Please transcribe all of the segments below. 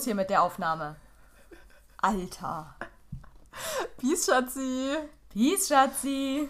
los hier mit der Aufnahme. Alter. Peace, Schatzi. Peace, Schatzi.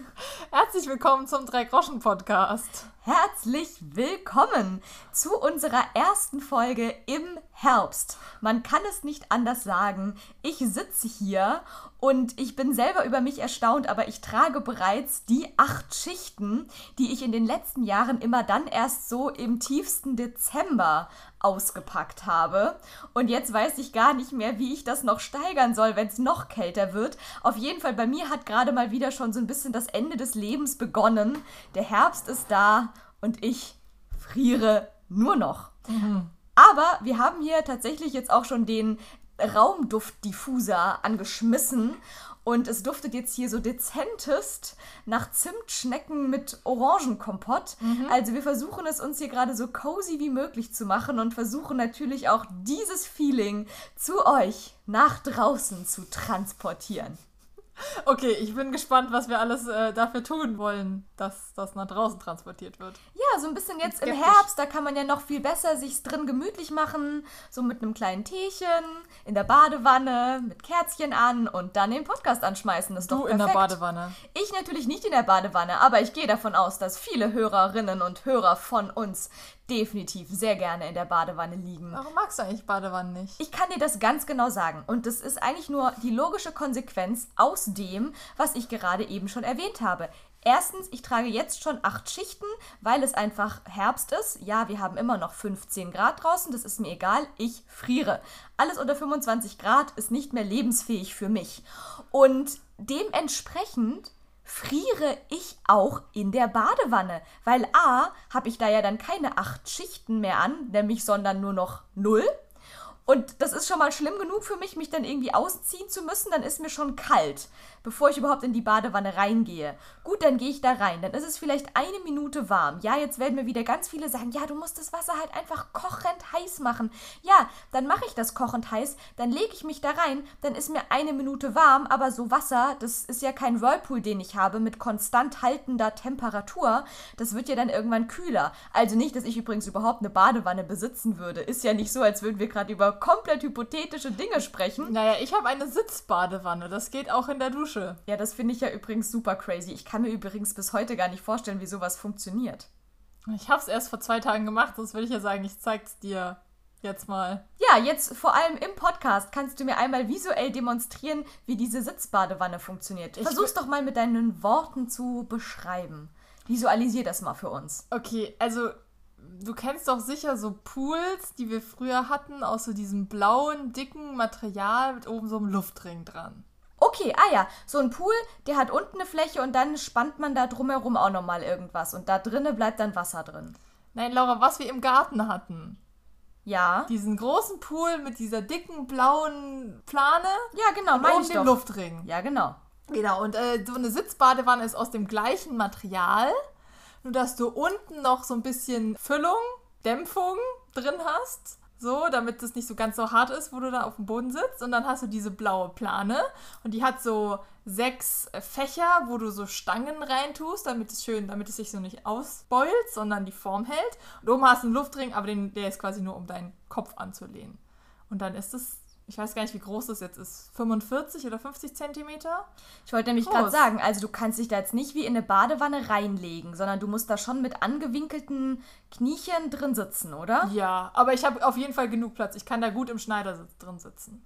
Herzlich willkommen zum Drei-Groschen-Podcast. Herzlich willkommen zu unserer ersten Folge im Herbst. Man kann es nicht anders sagen. Ich sitze hier und ich bin selber über mich erstaunt, aber ich trage bereits die acht Schichten, die ich in den letzten Jahren immer dann erst so im tiefsten Dezember ausgepackt habe. Und jetzt weiß ich gar nicht mehr, wie ich das noch steigern soll, wenn es noch kälter wird. Auf jeden Fall, bei mir hat gerade mal wieder schon so ein bisschen das Ende des Lebens begonnen. Der Herbst ist da und ich friere nur noch. Mhm. Aber wir haben hier tatsächlich jetzt auch schon den Raumduftdiffuser angeschmissen und es duftet jetzt hier so dezentest nach Zimtschnecken mit Orangenkompott. Mhm. Also wir versuchen es uns hier gerade so cozy wie möglich zu machen und versuchen natürlich auch dieses Feeling zu euch nach draußen zu transportieren. Okay, ich bin gespannt, was wir alles äh, dafür tun wollen, dass das nach draußen transportiert wird. Ja, so ein bisschen jetzt im Herbst, da kann man ja noch viel besser sich drin gemütlich machen, so mit einem kleinen Teechen in der Badewanne, mit Kerzchen an und dann den Podcast anschmeißen. Das ist du doch perfekt. in der Badewanne. Ich natürlich nicht in der Badewanne, aber ich gehe davon aus, dass viele Hörerinnen und Hörer von uns definitiv sehr gerne in der Badewanne liegen. Warum magst du eigentlich Badewannen nicht? Ich kann dir das ganz genau sagen. Und das ist eigentlich nur die logische Konsequenz aus dem, was ich gerade eben schon erwähnt habe. Erstens, ich trage jetzt schon acht Schichten, weil es einfach Herbst ist. Ja, wir haben immer noch 15 Grad draußen, das ist mir egal, ich friere. Alles unter 25 Grad ist nicht mehr lebensfähig für mich. Und dementsprechend friere ich auch in der Badewanne, weil a, habe ich da ja dann keine acht Schichten mehr an, nämlich sondern nur noch null. Und das ist schon mal schlimm genug für mich, mich dann irgendwie ausziehen zu müssen. Dann ist mir schon kalt bevor ich überhaupt in die Badewanne reingehe. Gut, dann gehe ich da rein. Dann ist es vielleicht eine Minute warm. Ja, jetzt werden mir wieder ganz viele sagen, ja, du musst das Wasser halt einfach kochend heiß machen. Ja, dann mache ich das kochend heiß, dann lege ich mich da rein, dann ist mir eine Minute warm, aber so Wasser, das ist ja kein Whirlpool, den ich habe, mit konstant haltender Temperatur. Das wird ja dann irgendwann kühler. Also nicht, dass ich übrigens überhaupt eine Badewanne besitzen würde. Ist ja nicht so, als würden wir gerade über komplett hypothetische Dinge sprechen. Naja, ich habe eine Sitzbadewanne. Das geht auch in der Dusche. Dusche. Ja, das finde ich ja übrigens super crazy. Ich kann mir übrigens bis heute gar nicht vorstellen, wie sowas funktioniert. Ich habe es erst vor zwei Tagen gemacht, sonst würde ich ja sagen, ich zeig's dir jetzt mal. Ja, jetzt vor allem im Podcast kannst du mir einmal visuell demonstrieren, wie diese Sitzbadewanne funktioniert. Ich Versuch's doch mal mit deinen Worten zu beschreiben. Visualisier das mal für uns. Okay, also du kennst doch sicher so Pools, die wir früher hatten, aus so diesem blauen, dicken Material mit oben so einem Luftring dran. Okay, ah ja, so ein Pool, der hat unten eine Fläche und dann spannt man da drumherum auch nochmal irgendwas und da drinnen bleibt dann Wasser drin. Nein, Laura, was wir im Garten hatten. Ja. Diesen großen Pool mit dieser dicken blauen Plane. Ja, genau, und oben den Luftring. Ja, genau. Genau, und äh, so eine Sitzbadewanne ist aus dem gleichen Material, nur dass du unten noch so ein bisschen Füllung, Dämpfung drin hast so, damit es nicht so ganz so hart ist, wo du da auf dem Boden sitzt. Und dann hast du diese blaue Plane und die hat so sechs Fächer, wo du so Stangen reintust, damit es schön, damit es sich so nicht ausbeult, sondern die Form hält. Und oben hast du einen Luftring, aber den, der ist quasi nur, um deinen Kopf anzulehnen. Und dann ist es ich weiß gar nicht, wie groß das jetzt ist, 45 oder 50 Zentimeter? Ich wollte nämlich gerade sagen, also du kannst dich da jetzt nicht wie in eine Badewanne reinlegen, sondern du musst da schon mit angewinkelten Kniechen drin sitzen, oder? Ja, aber ich habe auf jeden Fall genug Platz. Ich kann da gut im Schneidersitz drin sitzen.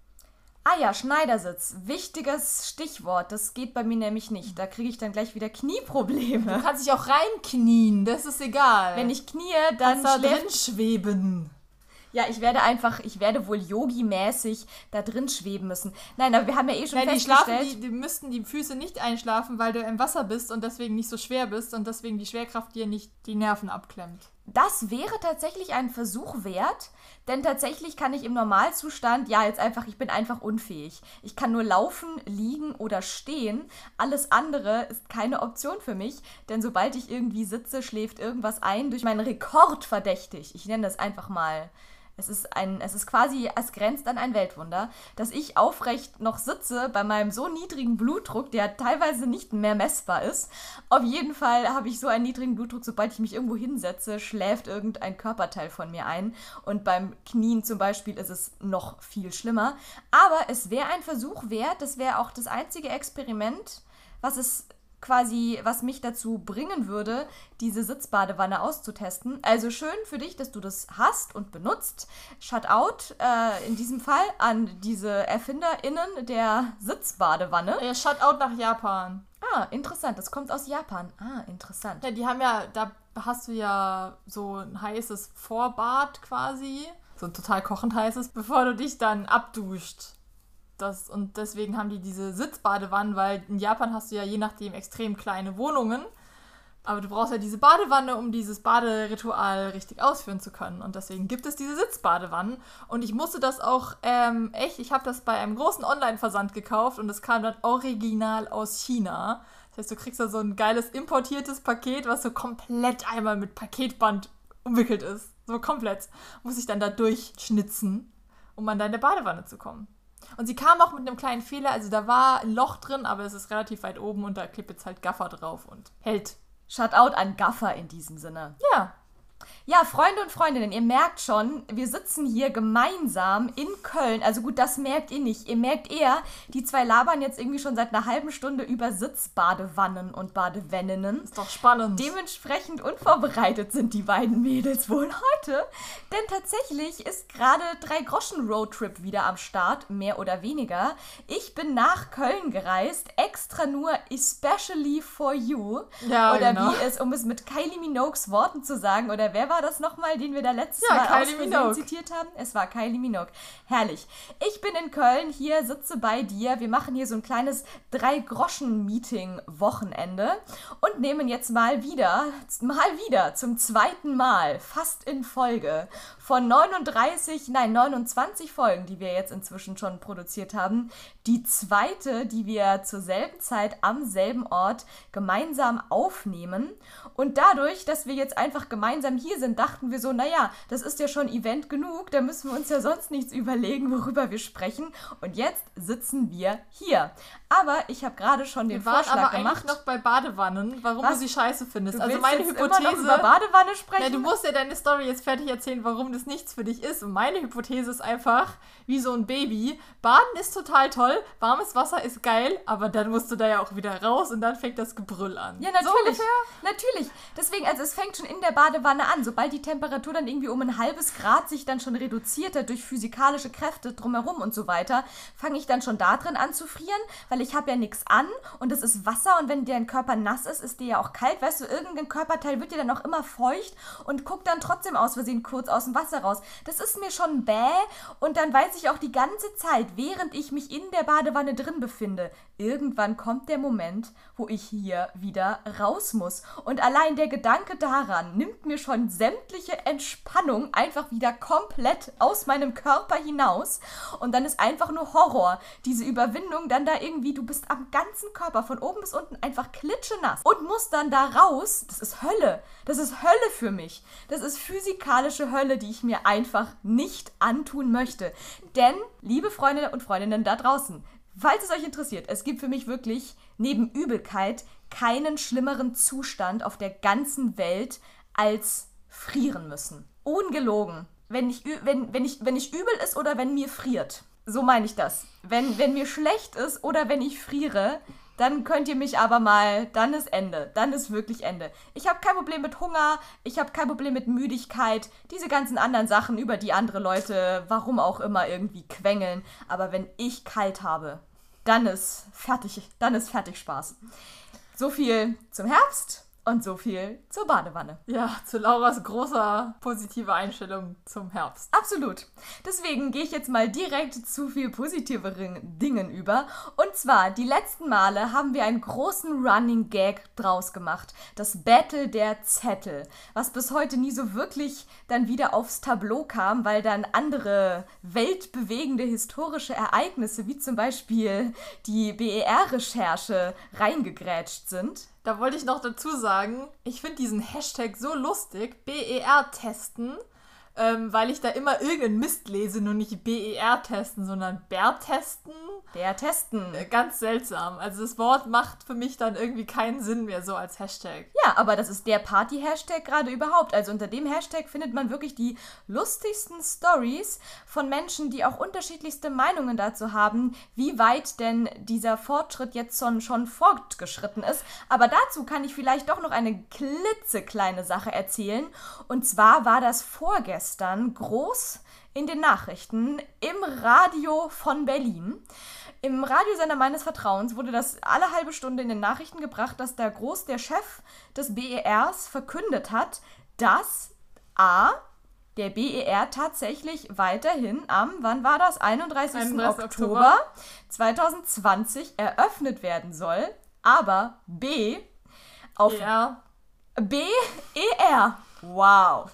Ah ja, Schneidersitz. Wichtiges Stichwort. Das geht bei mir nämlich nicht. Da kriege ich dann gleich wieder Knieprobleme. Du kannst dich auch reinknien, das ist egal. Wenn ich knie, dann da drin schweben. Ja, ich werde einfach, ich werde wohl Yogi-mäßig da drin schweben müssen. Nein, aber wir haben ja eh schon Nein, festgestellt... Die, schlafen, die, die müssten die Füße nicht einschlafen, weil du im Wasser bist und deswegen nicht so schwer bist und deswegen die Schwerkraft dir nicht die Nerven abklemmt. Das wäre tatsächlich ein Versuch wert, denn tatsächlich kann ich im Normalzustand, ja, jetzt einfach, ich bin einfach unfähig. Ich kann nur laufen, liegen oder stehen. Alles andere ist keine Option für mich, denn sobald ich irgendwie sitze, schläft irgendwas ein durch meinen Rekord verdächtig. Ich nenne das einfach mal Es ist ein, es ist quasi, es grenzt an ein Weltwunder, dass ich aufrecht noch sitze bei meinem so niedrigen Blutdruck, der teilweise nicht mehr messbar ist. Auf jeden Fall habe ich so einen niedrigen Blutdruck, sobald ich mich irgendwo hinsetze, schläft irgendein Körperteil von mir ein. Und beim Knien zum Beispiel ist es noch viel schlimmer. Aber es wäre ein Versuch wert. Das wäre auch das einzige Experiment, was es quasi, was mich dazu bringen würde, diese Sitzbadewanne auszutesten. Also schön für dich, dass du das hast und benutzt. Shutout äh, in diesem Fall an diese ErfinderInnen der Sitzbadewanne. Ja, Shutout nach Japan. Ah, interessant. Das kommt aus Japan. Ah, interessant. Ja, die haben ja, da hast du ja so ein heißes Vorbad quasi. So ein total kochend heißes, bevor du dich dann abduscht. Das, und deswegen haben die diese Sitzbadewannen, weil in Japan hast du ja je nachdem extrem kleine Wohnungen. Aber du brauchst ja diese Badewanne, um dieses Baderitual richtig ausführen zu können. Und deswegen gibt es diese Sitzbadewannen. Und ich musste das auch ähm, echt, ich habe das bei einem großen Online-Versand gekauft und es kam dann original aus China. Das heißt, du kriegst da so ein geiles importiertes Paket, was so komplett einmal mit Paketband umwickelt ist. So komplett. Muss ich dann da durchschnitzen, um an deine Badewanne zu kommen. Und sie kam auch mit einem kleinen Fehler, also da war ein Loch drin, aber es ist relativ weit oben und da klebt jetzt halt Gaffer drauf und hält. Shoutout an Gaffer in diesem Sinne. Ja, Ja, Freunde und Freundinnen, ihr merkt schon, wir sitzen hier gemeinsam in Köln. Also gut, das merkt ihr nicht. Ihr merkt eher, die zwei labern jetzt irgendwie schon seit einer halben Stunde über Sitzbadewannen und Badewänninnen. ist doch spannend. Dementsprechend unvorbereitet sind die beiden Mädels wohl heute. Denn tatsächlich ist gerade drei Groschen Roadtrip wieder am Start, mehr oder weniger. Ich bin nach Köln gereist, extra nur especially for you. Ja, oder genau. wie es, um es mit Kylie Minogues Worten zu sagen, oder wer war das nochmal, den wir da letztes Ja, Mal Kylie aus Versehen Minogue. zitiert haben? Es war Kylie Minogue. Herrlich. Ich bin in Köln, hier sitze bei dir. Wir machen hier so ein kleines Drei-Groschen-Meeting-Wochenende und nehmen jetzt mal wieder, mal wieder zum zweiten Mal, fast in Folge, von 39, nein, 29 Folgen, die wir jetzt inzwischen schon produziert haben, die zweite, die wir zur selben Zeit am selben Ort gemeinsam aufnehmen. Und dadurch, dass wir jetzt einfach gemeinsam hier sind, dachten wir so, naja, das ist ja schon Event genug, da müssen wir uns ja sonst nichts überlegen, worüber wir sprechen. Und jetzt sitzen wir hier. Aber ich habe gerade schon den wir waren Vorschlag aber gemacht. noch bei Badewannen, warum Was? du sie scheiße findest. also meine jetzt immer noch Hypothese. über Badewanne sprechen? Ja, du musst ja deine Story jetzt fertig erzählen, warum das nichts für dich ist. Und meine Hypothese ist einfach, wie so ein Baby. Baden ist total toll, warmes Wasser ist geil, aber dann musst du da ja auch wieder raus und dann fängt das Gebrüll an. Ja, So natürlich. Natürlich. Deswegen, also es fängt schon in der Badewanne an. Sobald die Temperatur dann irgendwie um ein halbes Grad sich dann schon reduziert hat durch physikalische Kräfte drumherum und so weiter, fange ich dann schon da drin an zu frieren, weil ich habe ja nichts an und es ist Wasser und wenn dein Körper nass ist, ist dir ja auch kalt. Weißt du, irgendein Körperteil wird dir dann auch immer feucht und guckt dann trotzdem aus Versehen kurz aus dem Wasser raus. Das ist mir schon bäh und dann weiß ich auch die ganze Zeit, während ich mich in der Badewanne drin befinde, irgendwann kommt der Moment, wo ich hier wieder raus muss. Und allein der Gedanke daran nimmt mir schon sämtliche Entspannung einfach wieder komplett aus meinem Körper hinaus. Und dann ist einfach nur Horror. Diese Überwindung, dann da irgendwie, du bist am ganzen Körper von oben bis unten einfach klitschenass und musst dann da raus. Das ist Hölle. Das ist Hölle für mich. Das ist physikalische Hölle, die ich mir einfach nicht antun möchte. Denn, liebe Freunde und Freundinnen da draußen, Falls es euch interessiert, es gibt für mich wirklich neben Übelkeit keinen schlimmeren Zustand auf der ganzen Welt als frieren müssen. Ungelogen. Wenn ich, wenn, wenn ich, wenn ich übel ist oder wenn mir friert. So meine ich das. Wenn, wenn mir schlecht ist oder wenn ich friere, dann könnt ihr mich aber mal, dann ist Ende. Dann ist wirklich Ende. Ich habe kein Problem mit Hunger, ich habe kein Problem mit Müdigkeit, diese ganzen anderen Sachen, über die andere Leute, warum auch immer, irgendwie quengeln. Aber wenn ich kalt habe, dann ist fertig, dann ist fertig Spaß. So viel zum Herbst und so viel zur Badewanne. Ja, zu Lauras großer positiver Einstellung zum Herbst. Absolut. Deswegen gehe ich jetzt mal direkt zu viel positiveren Dingen über. Und zwar, die letzten Male haben wir einen großen Running Gag draus gemacht. Das Battle der Zettel. Was bis heute nie so wirklich dann wieder aufs Tableau kam, weil dann andere weltbewegende historische Ereignisse, wie zum Beispiel die BER-Recherche, reingegrätscht sind. Da wollte ich noch dazu sagen, ich finde diesen Hashtag so lustig, BER testen, ähm, weil ich da immer irgendeinen Mist lese, nur nicht BER testen, sondern Bär testen. Bär testen. Äh, ganz seltsam. Also das Wort macht für mich dann irgendwie keinen Sinn mehr so als Hashtag. Ja, aber das ist der Party-Hashtag gerade überhaupt. Also unter dem Hashtag findet man wirklich die lustigsten Stories von Menschen, die auch unterschiedlichste Meinungen dazu haben, wie weit denn dieser Fortschritt jetzt schon, schon fortgeschritten ist. Aber dazu kann ich vielleicht doch noch eine klitzekleine Sache erzählen. Und zwar war das vorgestern groß in den Nachrichten im Radio von Berlin. Im Radiosender meines Vertrauens wurde das alle halbe Stunde in den Nachrichten gebracht, dass der Groß, der Chef des BERs, verkündet hat, dass A. Der BER tatsächlich weiterhin am, wann war das? 31. 31. Oktober 2020 eröffnet werden soll, aber B. Auf. B-E-R. Wow.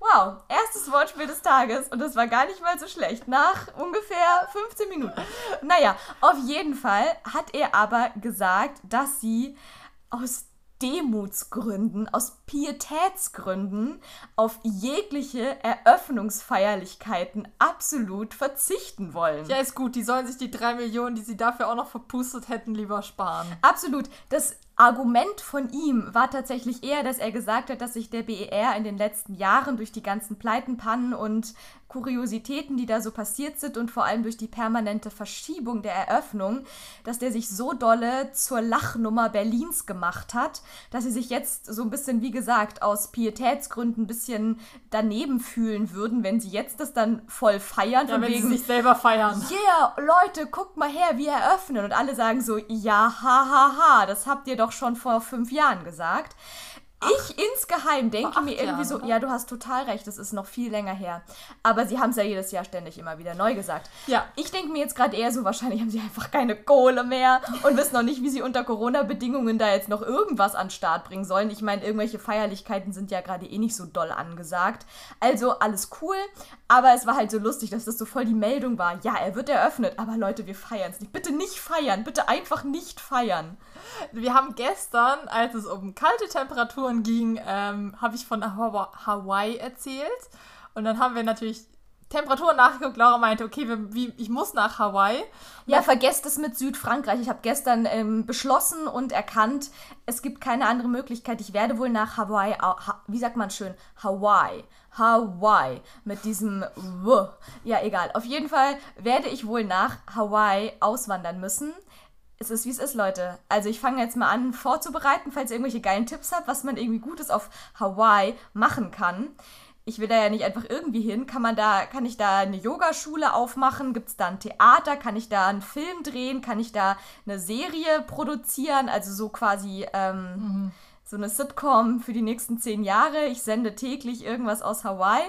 Wow, erstes Wortspiel des Tages und das war gar nicht mal so schlecht. Nach ungefähr 15 Minuten. Naja, auf jeden Fall hat er aber gesagt, dass sie aus Demutsgründen, aus Pietätsgründen auf jegliche Eröffnungsfeierlichkeiten absolut verzichten wollen. Ja, ist gut. Die sollen sich die drei Millionen, die sie dafür auch noch verpustet hätten, lieber sparen. Absolut. Das Argument von ihm war tatsächlich eher, dass er gesagt hat, dass sich der BER in den letzten Jahren durch die ganzen Pleiten, Pannen und Kuriositäten, die da so passiert sind und vor allem durch die permanente Verschiebung der Eröffnung, dass der sich so dolle zur Lachnummer Berlins gemacht hat, dass sie sich jetzt so ein bisschen, wie gesagt, aus Pietätsgründen ein bisschen daneben fühlen würden, wenn sie jetzt das dann voll feiern. Ja, von wenn sie wegen, sich selber feiern. Yeah, Leute, guckt mal her, wir eröffnen. Und alle sagen so, ja, ha, ha, ha, das habt ihr doch schon vor fünf Jahren gesagt. Ich insgeheim denke mir irgendwie Jahren, so, oder? ja, du hast total recht, das ist noch viel länger her. Aber sie haben es ja jedes Jahr ständig immer wieder neu gesagt. Ja. Ich denke mir jetzt gerade eher so, wahrscheinlich haben sie einfach keine Kohle mehr und wissen noch nicht, wie sie unter Corona-Bedingungen da jetzt noch irgendwas an den Start bringen sollen. Ich meine, irgendwelche Feierlichkeiten sind ja gerade eh nicht so doll angesagt. Also alles cool, aber es war halt so lustig, dass das so voll die Meldung war. Ja, er wird eröffnet, aber Leute, wir feiern es nicht. Bitte nicht feiern, bitte einfach nicht feiern. Wir haben gestern, als es um kalte Temperaturen ging, ähm, habe ich von Hawa- Hawaii erzählt. Und dann haben wir natürlich Temperaturen nachgeguckt. Laura meinte, okay, wir, wie, ich muss nach Hawaii. Ja, vergesst es mit Südfrankreich. Ich habe gestern ähm, beschlossen und erkannt, es gibt keine andere Möglichkeit. Ich werde wohl nach Hawaii, ha, wie sagt man schön, Hawaii. Hawaii mit diesem W. Ja, egal. Auf jeden Fall werde ich wohl nach Hawaii auswandern müssen. Es ist wie es ist, Leute. Also ich fange jetzt mal an vorzubereiten, falls ihr irgendwelche geilen Tipps habt, was man irgendwie Gutes auf Hawaii machen kann. Ich will da ja nicht einfach irgendwie hin. Kann man da, kann ich da eine Yogaschule aufmachen? Gibt es da ein Theater? Kann ich da einen Film drehen? Kann ich da eine Serie produzieren? Also so quasi ähm, so eine Sitcom für die nächsten zehn Jahre. Ich sende täglich irgendwas aus Hawaii.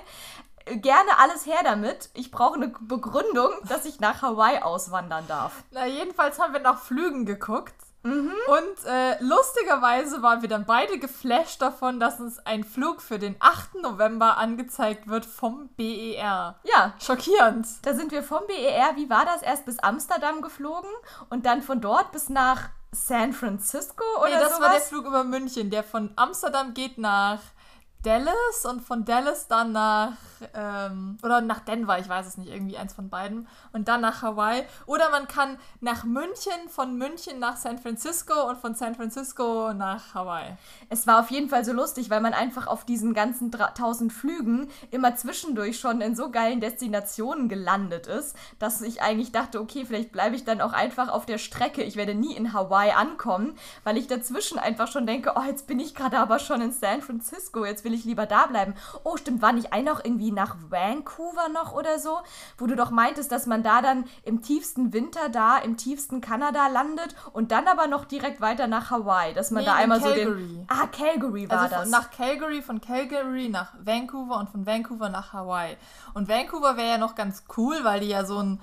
Gerne alles her damit. Ich brauche eine Begründung, dass ich nach Hawaii auswandern darf. Na, jedenfalls haben wir nach Flügen geguckt. Und äh, lustigerweise waren wir dann beide geflasht davon, dass uns ein Flug für den 8. November angezeigt wird vom BER. Ja, Schockierend. Da sind wir vom BER, wie war das, erst bis Amsterdam geflogen und dann von dort bis nach San Francisco oder Nee, das sowas? war der Flug über München, der von Amsterdam geht nach Dallas und von Dallas dann nach, ähm, oder nach Denver, ich weiß es nicht, irgendwie eins von beiden. Und dann nach Hawaii. Oder man kann nach München, von München nach San Francisco und von San Francisco nach Hawaii. Es war auf jeden Fall so lustig, weil man einfach auf diesen ganzen dra- tausend Flügen immer zwischendurch schon in so geilen Destinationen gelandet ist, dass ich eigentlich dachte, okay, vielleicht bleibe ich dann auch einfach auf der Strecke. Ich werde nie in Hawaii ankommen, weil ich dazwischen einfach schon denke, oh, jetzt bin ich gerade aber schon in San Francisco, jetzt will ich lieber da bleiben. Oh, stimmt, war nicht ein noch irgendwie nach Vancouver noch oder so, wo du doch meintest, dass man da dann im tiefsten Winter da, im tiefsten Kanada landet und dann aber noch direkt weiter nach Hawaii, dass man Nee, da in einmal so Calgary. den... Ah, Calgary war Also das. nach Calgary, von Calgary nach Vancouver und von Vancouver nach Hawaii. Und Vancouver wäre ja noch ganz cool, weil die ja so ein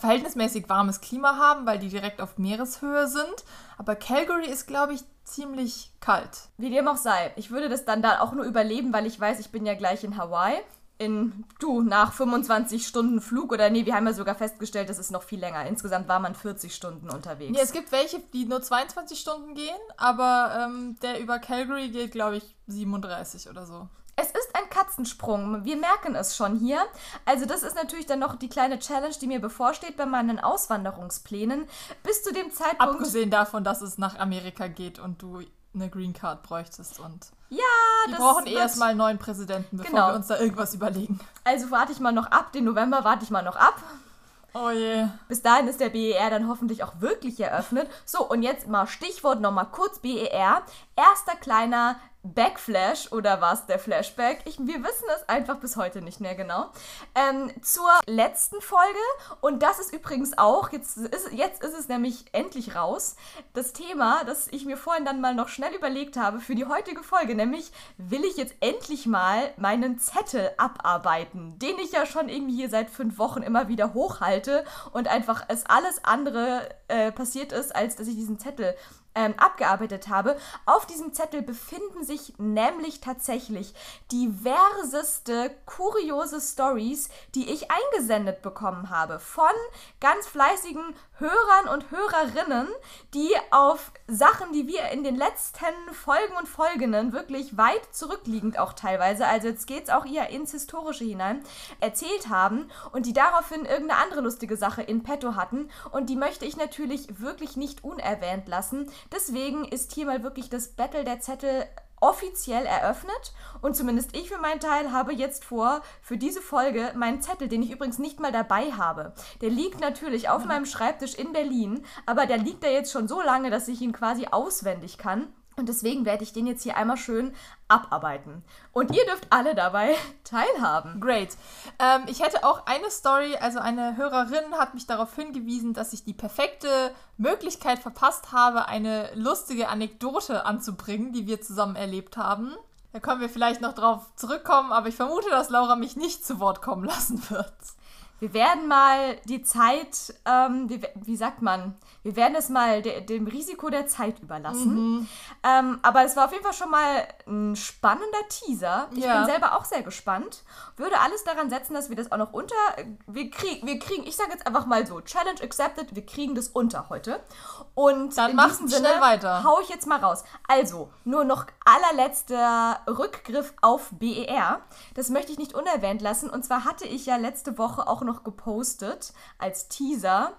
verhältnismäßig warmes Klima haben, weil die direkt auf Meereshöhe sind. Aber Calgary ist, glaube ich, ziemlich kalt. Wie dem auch sei. Ich würde das dann da auch nur überleben, weil ich weiß, ich bin ja gleich in Hawaii. In, du, nach 25 Stunden Flug oder nee, wir haben ja sogar festgestellt, das ist noch viel länger. Insgesamt war man 40 Stunden unterwegs. Ja, es gibt welche, die nur 22 Stunden gehen, aber ähm, der über Calgary geht, glaube ich, 37 oder so. Es ist ein Katzensprung. Wir merken es schon hier. Also das ist natürlich dann noch die kleine Challenge, die mir bevorsteht bei meinen Auswanderungsplänen. Bis zu dem Zeitpunkt... Abgesehen davon, dass es nach Amerika geht und du eine Green Card bräuchtest und ja, wir das brauchen eh erstmal einen neuen Präsidenten, bevor Genau. wir uns da irgendwas überlegen. Also warte ich mal noch ab. Den November warte ich mal noch ab. Oh je. Bis dahin ist der BER dann hoffentlich auch wirklich eröffnet. So, und jetzt mal Stichwort nochmal kurz BER. Erster kleiner Backflash oder was der Flashback? Ich, wir wissen es einfach bis heute nicht mehr genau. Ähm, zur letzten Folge. Und das ist übrigens auch, jetzt ist, jetzt ist es nämlich endlich raus, das Thema, das ich mir vorhin dann mal noch schnell überlegt habe für die heutige Folge. Nämlich will ich jetzt endlich mal meinen Zettel abarbeiten, den ich ja schon irgendwie hier seit fünf Wochen immer wieder hochhalte und einfach es alles andere äh, passiert ist, als dass ich diesen Zettel ähm, abgearbeitet habe. Auf diesem Zettel befinden sich nämlich tatsächlich diverseste kuriose Stories, die ich eingesendet bekommen habe von ganz fleißigen Hörern und Hörerinnen, die auf Sachen, die wir in den letzten Folgen und Folgenden wirklich weit zurückliegend auch teilweise, also jetzt geht es auch eher ins Historische hinein, erzählt haben und die daraufhin irgendeine andere lustige Sache in petto hatten und die möchte ich natürlich wirklich nicht unerwähnt lassen. Deswegen ist hier mal wirklich das Battle der Zettel offiziell eröffnet und zumindest ich für meinen Teil habe jetzt vor, für diese Folge meinen Zettel, den ich übrigens nicht mal dabei habe. Der liegt natürlich auf meinem Schreibtisch in Berlin, aber der liegt da jetzt schon so lange, dass ich ihn quasi auswendig kann. Und deswegen werde ich den jetzt hier einmal schön abarbeiten. Und ihr dürft alle dabei teilhaben. Great. Ähm, ich hätte auch eine Story, also eine Hörerin hat mich darauf hingewiesen, dass ich die perfekte Möglichkeit verpasst habe, eine lustige Anekdote anzubringen, die wir zusammen erlebt haben. Da können wir vielleicht noch drauf zurückkommen, aber ich vermute, dass Laura mich nicht zu Wort kommen lassen wird. Wir werden mal die Zeit, ähm, wie, wie sagt man, wir werden es mal de, dem Risiko der Zeit überlassen. Ähm, aber es war auf jeden Fall schon mal ein spannender Teaser. Ich Ja. bin selber auch sehr gespannt. Würde alles daran setzen, dass wir das auch noch unter. Wir, krieg, wir kriegen, ich sage jetzt einfach mal so, Challenge accepted, wir kriegen das unter heute. Und Dann in mach diesem schnell weiter. hau ich jetzt mal raus. Also, nur noch allerletzter Rückgriff auf BER. Das möchte ich nicht unerwähnt lassen. Und zwar hatte ich ja letzte Woche auch noch gepostet als Teaser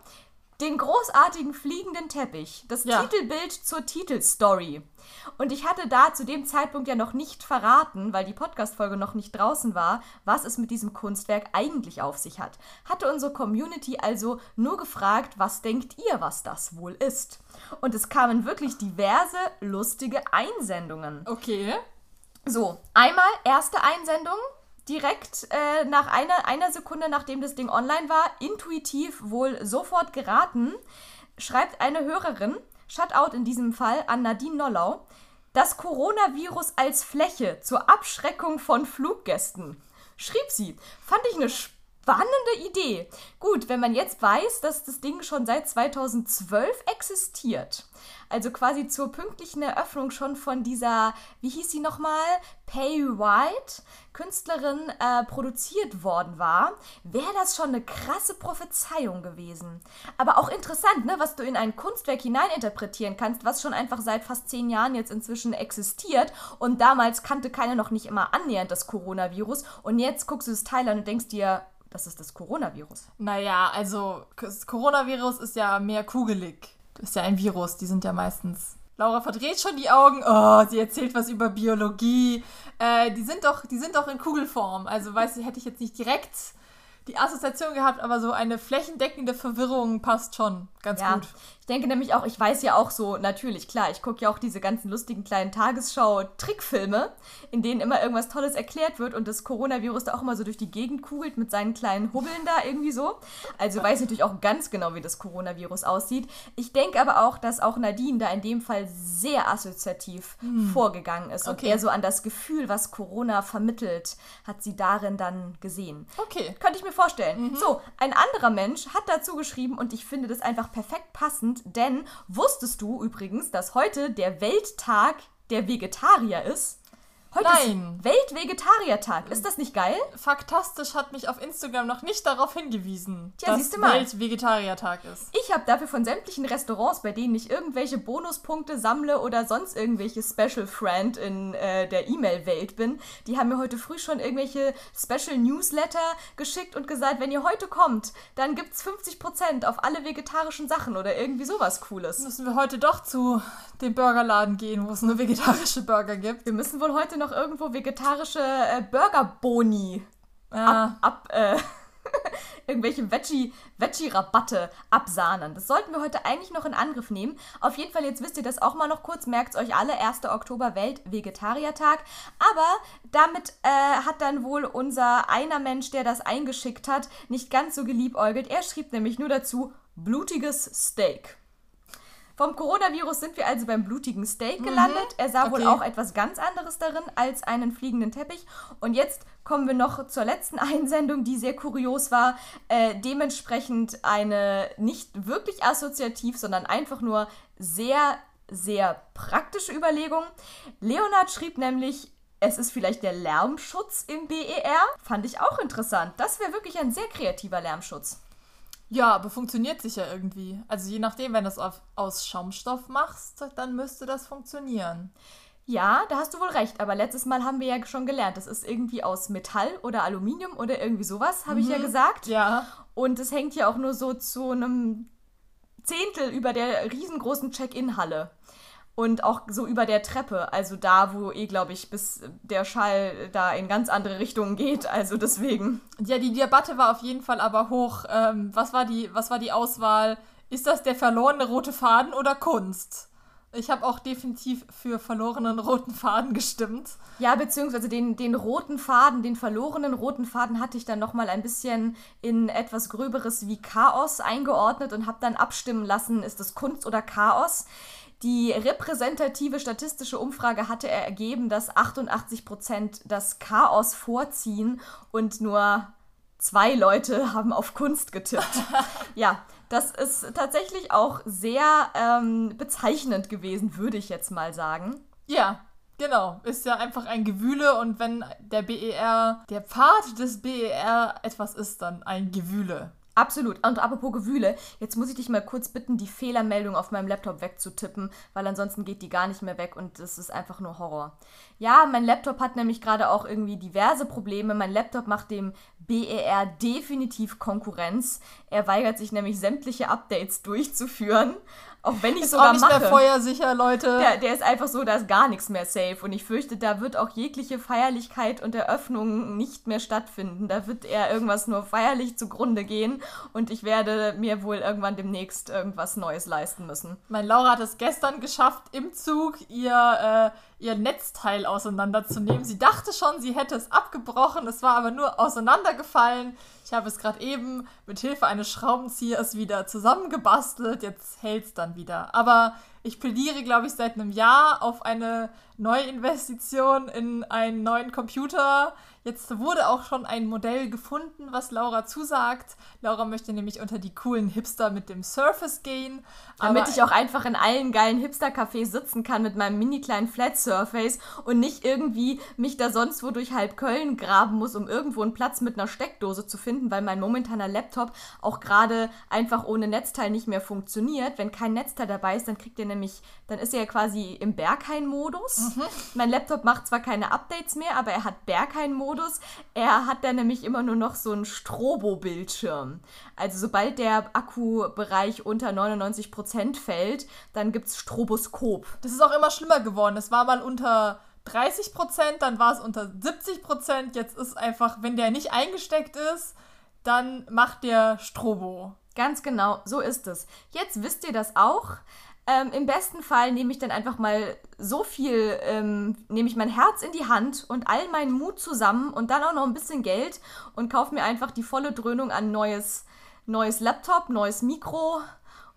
den großartigen fliegenden Teppich, das Ja. Titelbild zur Titelstory. Und ich hatte da zu dem Zeitpunkt ja noch nicht verraten, weil die Podcast-Folge noch nicht draußen war, was es mit diesem Kunstwerk eigentlich auf sich hat. Hatte unsere Community also nur gefragt, was denkt ihr, was das wohl ist? Und es kamen wirklich diverse lustige Einsendungen. Okay. So, einmal erste Einsendung, direkt äh, nach einer, einer Sekunde, nachdem das Ding online war, intuitiv wohl sofort geraten, schreibt eine Hörerin, Shutout in diesem Fall an Nadine Nollau, das Coronavirus als Fläche zur Abschreckung von Fluggästen. Schrieb sie. Fand ich eine spannende Idee. Gut, wenn man jetzt weiß, dass das Ding schon seit 2012 existiert, also quasi zur pünktlichen Eröffnung schon von dieser, wie hieß sie nochmal, Pay White, Künstlerin, äh, produziert worden war, wäre das schon eine krasse Prophezeiung gewesen. Aber auch interessant, ne, was du in ein Kunstwerk hineininterpretieren kannst, was schon einfach seit fast zehn Jahren jetzt inzwischen existiert und damals kannte keiner noch nicht immer annähernd das Coronavirus und jetzt guckst du das Teil an und denkst dir, das ist das Coronavirus. Naja, also das Coronavirus ist ja mehr kugelig. Das ist ja ein Virus, die sind ja meistens. Laura verdreht schon die Augen. Oh, sie erzählt was über Biologie. Äh, die sind doch, die sind doch in Kugelform. Also weiß ich, hätte ich jetzt nicht direkt die Assoziation gehabt, aber so eine flächendeckende Verwirrung passt schon ganz Ja, gut. ich denke nämlich auch, ich weiß ja auch so, natürlich, klar, ich gucke ja auch diese ganzen lustigen kleinen Tagesschau-Trickfilme, in denen immer irgendwas Tolles erklärt wird und das Coronavirus da auch immer so durch die Gegend kugelt mit seinen kleinen Hubbeln da irgendwie so. Also weiß ich natürlich auch ganz genau, wie das Coronavirus aussieht. Ich denke aber auch, dass auch Nadine da in dem Fall sehr assoziativ vorgegangen ist und Okay. eher so an das Gefühl, was Corona vermittelt, hat sie darin dann gesehen. Okay. Könnte ich mir vorstellen. So, ein anderer Mensch hat dazu geschrieben und ich finde das einfach perfekt passend, denn wusstest du übrigens, dass heute der Welttag der Vegetarier ist? Heute Nein. ist Weltvegetariertag. Ist das nicht geil? Faktastisch hat mich auf Instagram noch nicht darauf hingewiesen, Tja, dass. Weltvegetariertag ist. Ich habe dafür von sämtlichen Restaurants, bei denen ich irgendwelche Bonuspunkte sammle oder sonst irgendwelche Special Friend in äh, der E-Mail-Welt bin, die haben mir heute früh schon irgendwelche Special Newsletter geschickt und gesagt, wenn ihr heute kommt, dann gibt's 50% auf alle vegetarischen Sachen oder irgendwie sowas Cooles. Müssen wir heute doch zu dem Burgerladen gehen, wo es nur vegetarische Burger gibt. Wir müssen wohl heute noch irgendwo vegetarische äh, Burger-Boni Ja. ab, äh, irgendwelche Veggie- Veggie-Rabatte absahnen. Das sollten wir heute eigentlich noch in Angriff nehmen. Auf jeden Fall, jetzt wisst ihr das auch mal noch kurz, merkt euch alle, 1. Oktober Welt-Vegetariertag. Aber damit äh, hat dann wohl unser einer Mensch, der das eingeschickt hat, nicht ganz so geliebäugelt. Er schrieb nämlich nur dazu, blutiges Steak. Vom Coronavirus sind wir also beim blutigen Steak gelandet. Er sah wohl Okay. auch etwas ganz anderes darin als einen fliegenden Teppich. Und jetzt kommen wir noch zur letzten Einsendung, die sehr kurios war. Äh, dementsprechend eine nicht wirklich assoziativ, sondern einfach nur sehr, sehr praktische Überlegung. Leonard schrieb nämlich, es ist vielleicht der Lärmschutz im BER. Fand ich auch interessant. Das wäre wirklich ein sehr kreativer Lärmschutz. Ja, aber funktioniert sicher irgendwie. Also je nachdem, wenn du es aus Schaumstoff machst, dann müsste das funktionieren. Ja, da hast du wohl recht, aber letztes Mal haben wir ja schon gelernt, das ist irgendwie aus Metall oder Aluminium oder irgendwie sowas, habe ich ja gesagt. Ja. Und es hängt ja auch nur so zu einem Zehntel über der riesengroßen Check-in-Halle. Und auch so über der Treppe, also da, wo eh, glaube ich, bis der Schall da in ganz andere Richtungen geht. Also deswegen. Ja, die Debatte war auf jeden Fall aber hoch. Ähm, was, war die, was war die Auswahl? Ist das der verlorene rote Faden oder Kunst? Ich habe auch definitiv für verlorenen roten Faden gestimmt. Ja, beziehungsweise den, den roten Faden, den verlorenen roten Faden hatte ich dann nochmal ein bisschen in etwas Gröberes wie Chaos eingeordnet und habe dann abstimmen lassen, ist es Kunst oder Chaos. Die repräsentative statistische Umfrage hatte ergeben, dass 88% das Chaos vorziehen und nur zwei Leute haben auf Kunst getippt. ja, das ist tatsächlich auch sehr ähm, bezeichnend gewesen, würde ich jetzt mal sagen. Ja, genau. Ist ja einfach ein Gewühle und wenn der BER, der Pfad des BER etwas ist, dann ein Gewühle. Absolut. Und apropos Gewühle, jetzt muss ich dich mal kurz bitten, die Fehlermeldung auf meinem Laptop wegzutippen, weil ansonsten geht die gar nicht mehr weg und das ist einfach nur Horror. Ja, mein Laptop hat nämlich gerade auch irgendwie diverse Probleme. Mein Laptop macht dem BER definitiv Konkurrenz. Er weigert sich nämlich sämtliche Updates durchzuführen, auch wenn ich Ist sogar auch nicht mache. mehr feuersicher, Leute. Der, der ist einfach so, da ist gar nichts mehr safe. Und ich fürchte, da wird auch jegliche Feierlichkeit und Eröffnung nicht mehr stattfinden. Da wird eher irgendwas nur feierlich zugrunde gehen. Und ich werde mir wohl irgendwann demnächst irgendwas Neues leisten müssen. Mein Laura hat es gestern geschafft, im Zug ihr, äh, ihr Netzteil auseinanderzunehmen. Sie dachte schon, sie hätte es abgebrochen, es war aber nur auseinandergefallen. Ich habe es gerade eben mit Hilfe eines Schraubenziehers wieder zusammengebastelt. Jetzt hält es dann wieder. Aber ich plädiere, glaube ich, seit einem Jahr auf eine Neuinvestition in einen neuen Computer. Jetzt wurde auch schon ein Modell gefunden, was Laura zusagt. Laura möchte nämlich unter die coolen Hipster mit dem Surface gehen. Damit ich auch einfach in allen geilen Hipster-Cafés sitzen kann mit meinem mini kleinen Flat Surface und nicht irgendwie mich da sonst wo durch halb Köln graben muss, um irgendwo einen Platz mit einer Steckdose zu finden, weil mein momentaner Laptop auch gerade einfach ohne Netzteil nicht mehr funktioniert. Wenn kein Netzteil dabei ist, dann kriegt ihr nämlich, dann ist er ja quasi im Berghain-Modus. Mein Laptop macht zwar keine Updates mehr, aber er hat Berghain-Modus. Er hat da nämlich immer nur noch so einen Strobo-Bildschirm. Also sobald der Akkubereich unter 99% fällt, dann gibt es Stroboskop. Das ist auch immer schlimmer geworden. Es war mal unter 30 Prozent, dann war es unter 70 Prozent. Jetzt ist einfach, wenn der nicht eingesteckt ist, dann macht der Strobo. Ganz genau, so ist es. Jetzt wisst ihr das auch. Ähm, Im besten Fall nehme ich dann einfach mal so viel, ähm, nehme ich mein Herz in die Hand und all meinen Mut zusammen und dann auch noch ein bisschen Geld und kaufe mir einfach die volle Dröhnung an neues, neues Laptop, neues Mikro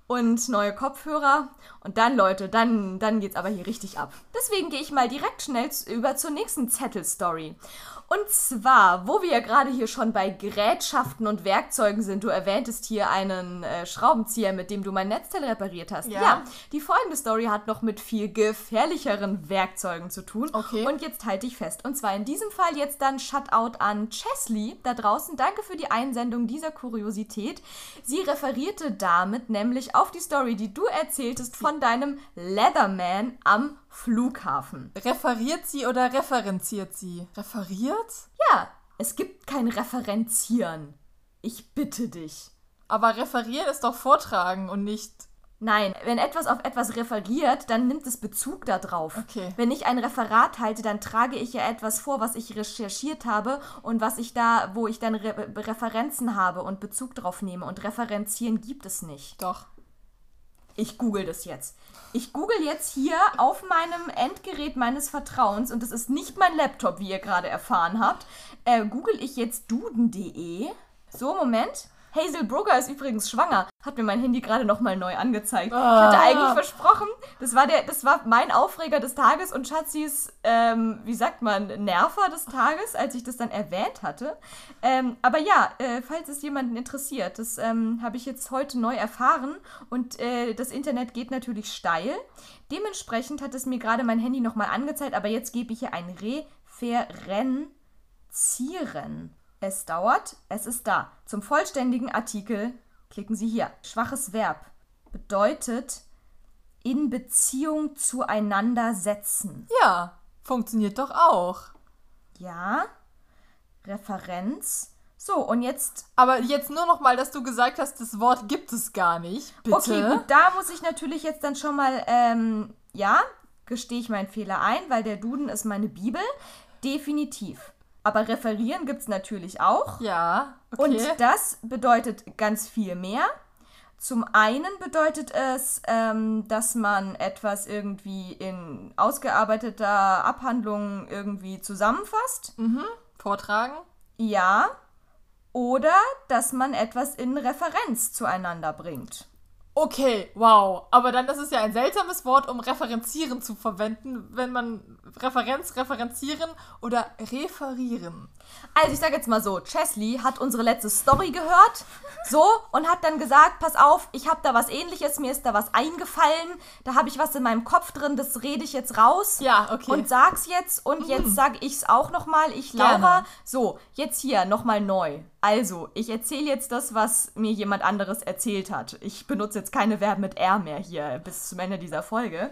und neue Kopfhörer. Und dann, Leute, dann, dann geht's aber hier richtig ab. Deswegen gehe ich mal direkt schnell über zur nächsten Zettelstory. Und zwar, wo wir ja gerade hier schon bei Gerätschaften und Werkzeugen sind, du erwähntest hier einen äh, Schraubenzieher, mit dem du mein Netzteil repariert hast. Ja. ja. die folgende Story hat noch mit viel gefährlicheren Werkzeugen zu tun. Okay. Und jetzt halte ich fest. Und zwar in diesem Fall jetzt dann Shutout an Chesley da draußen. Danke für die Einsendung dieser Kuriosität. Sie referierte damit nämlich auf die Story, die du erzähltest von deinem Leatherman am Flughafen. Referiert sie oder referenziert sie? Referiert? Ja, es gibt kein Referenzieren. Ich bitte dich. Aber referieren ist doch vortragen und nicht. Nein, wenn etwas auf etwas referiert, dann nimmt es Bezug darauf. Okay. Wenn ich ein Referat halte, dann trage ich ja etwas vor, was ich recherchiert habe und was ich da, wo ich dann Re Referenzen habe und Bezug drauf nehme. Und referenzieren gibt es nicht. Doch. Ich google das jetzt. Ich google jetzt hier auf meinem Endgerät meines Vertrauens und das ist nicht mein Laptop, wie ihr gerade erfahren habt. Äh, google ich jetzt duden.de. So, Moment. Hazel Brugger ist übrigens schwanger. Hat mir mein Handy gerade nochmal neu angezeigt. Ich hatte Ah. eigentlich versprochen, das war, der, das war mein Aufreger des Tages und Schatzis, ähm, wie sagt man, Nerver des Tages, als ich das dann erwähnt hatte. Ähm, aber ja, äh, falls es jemanden interessiert, das ähm, habe ich jetzt heute neu erfahren und äh, das Internet geht natürlich steil. Dementsprechend hat es mir gerade mein Handy nochmal angezeigt, aber jetzt gebe ich hier ein Referenzieren. Es dauert, es ist da. Zum vollständigen Artikel klicken Sie hier. Schwaches Verb bedeutet in Beziehung zueinander setzen. Ja, funktioniert doch auch. Ja, Referenz. So, und jetzt Aber jetzt nur noch mal, dass du gesagt hast, das Wort gibt es gar nicht. Bitte. Okay, gut, da muss ich natürlich jetzt dann schon mal, ähm, ja, gestehe ich meinen Fehler ein, weil der Duden ist meine Bibel. Definitiv. Aber referieren gibt es natürlich auch. Ja, okay. Und das bedeutet ganz viel mehr. Zum einen bedeutet es, ähm, dass man etwas irgendwie in ausgearbeiteter Abhandlung irgendwie zusammenfasst. Vortragen? Ja. Oder dass man etwas in Referenz zueinander bringt. Okay, wow. Aber dann ist es ja ein seltsames Wort, um referenzieren zu verwenden, wenn man Referenz, referenzieren oder referieren. Also ich sage jetzt mal so, Chesley hat unsere letzte Story gehört, so, und hat dann gesagt, pass auf, ich habe da was ähnliches, mir ist da was eingefallen, da habe ich was in meinem Kopf drin, das rede ich jetzt raus. Ja, okay. Und sag's jetzt und jetzt sage ich's auch nochmal, ich Gerne. Laura. So, jetzt hier nochmal neu. Also, ich erzähle jetzt das, was mir jemand anderes erzählt hat. Ich benutze jetzt keine Verben mit R mehr hier bis zum Ende dieser Folge.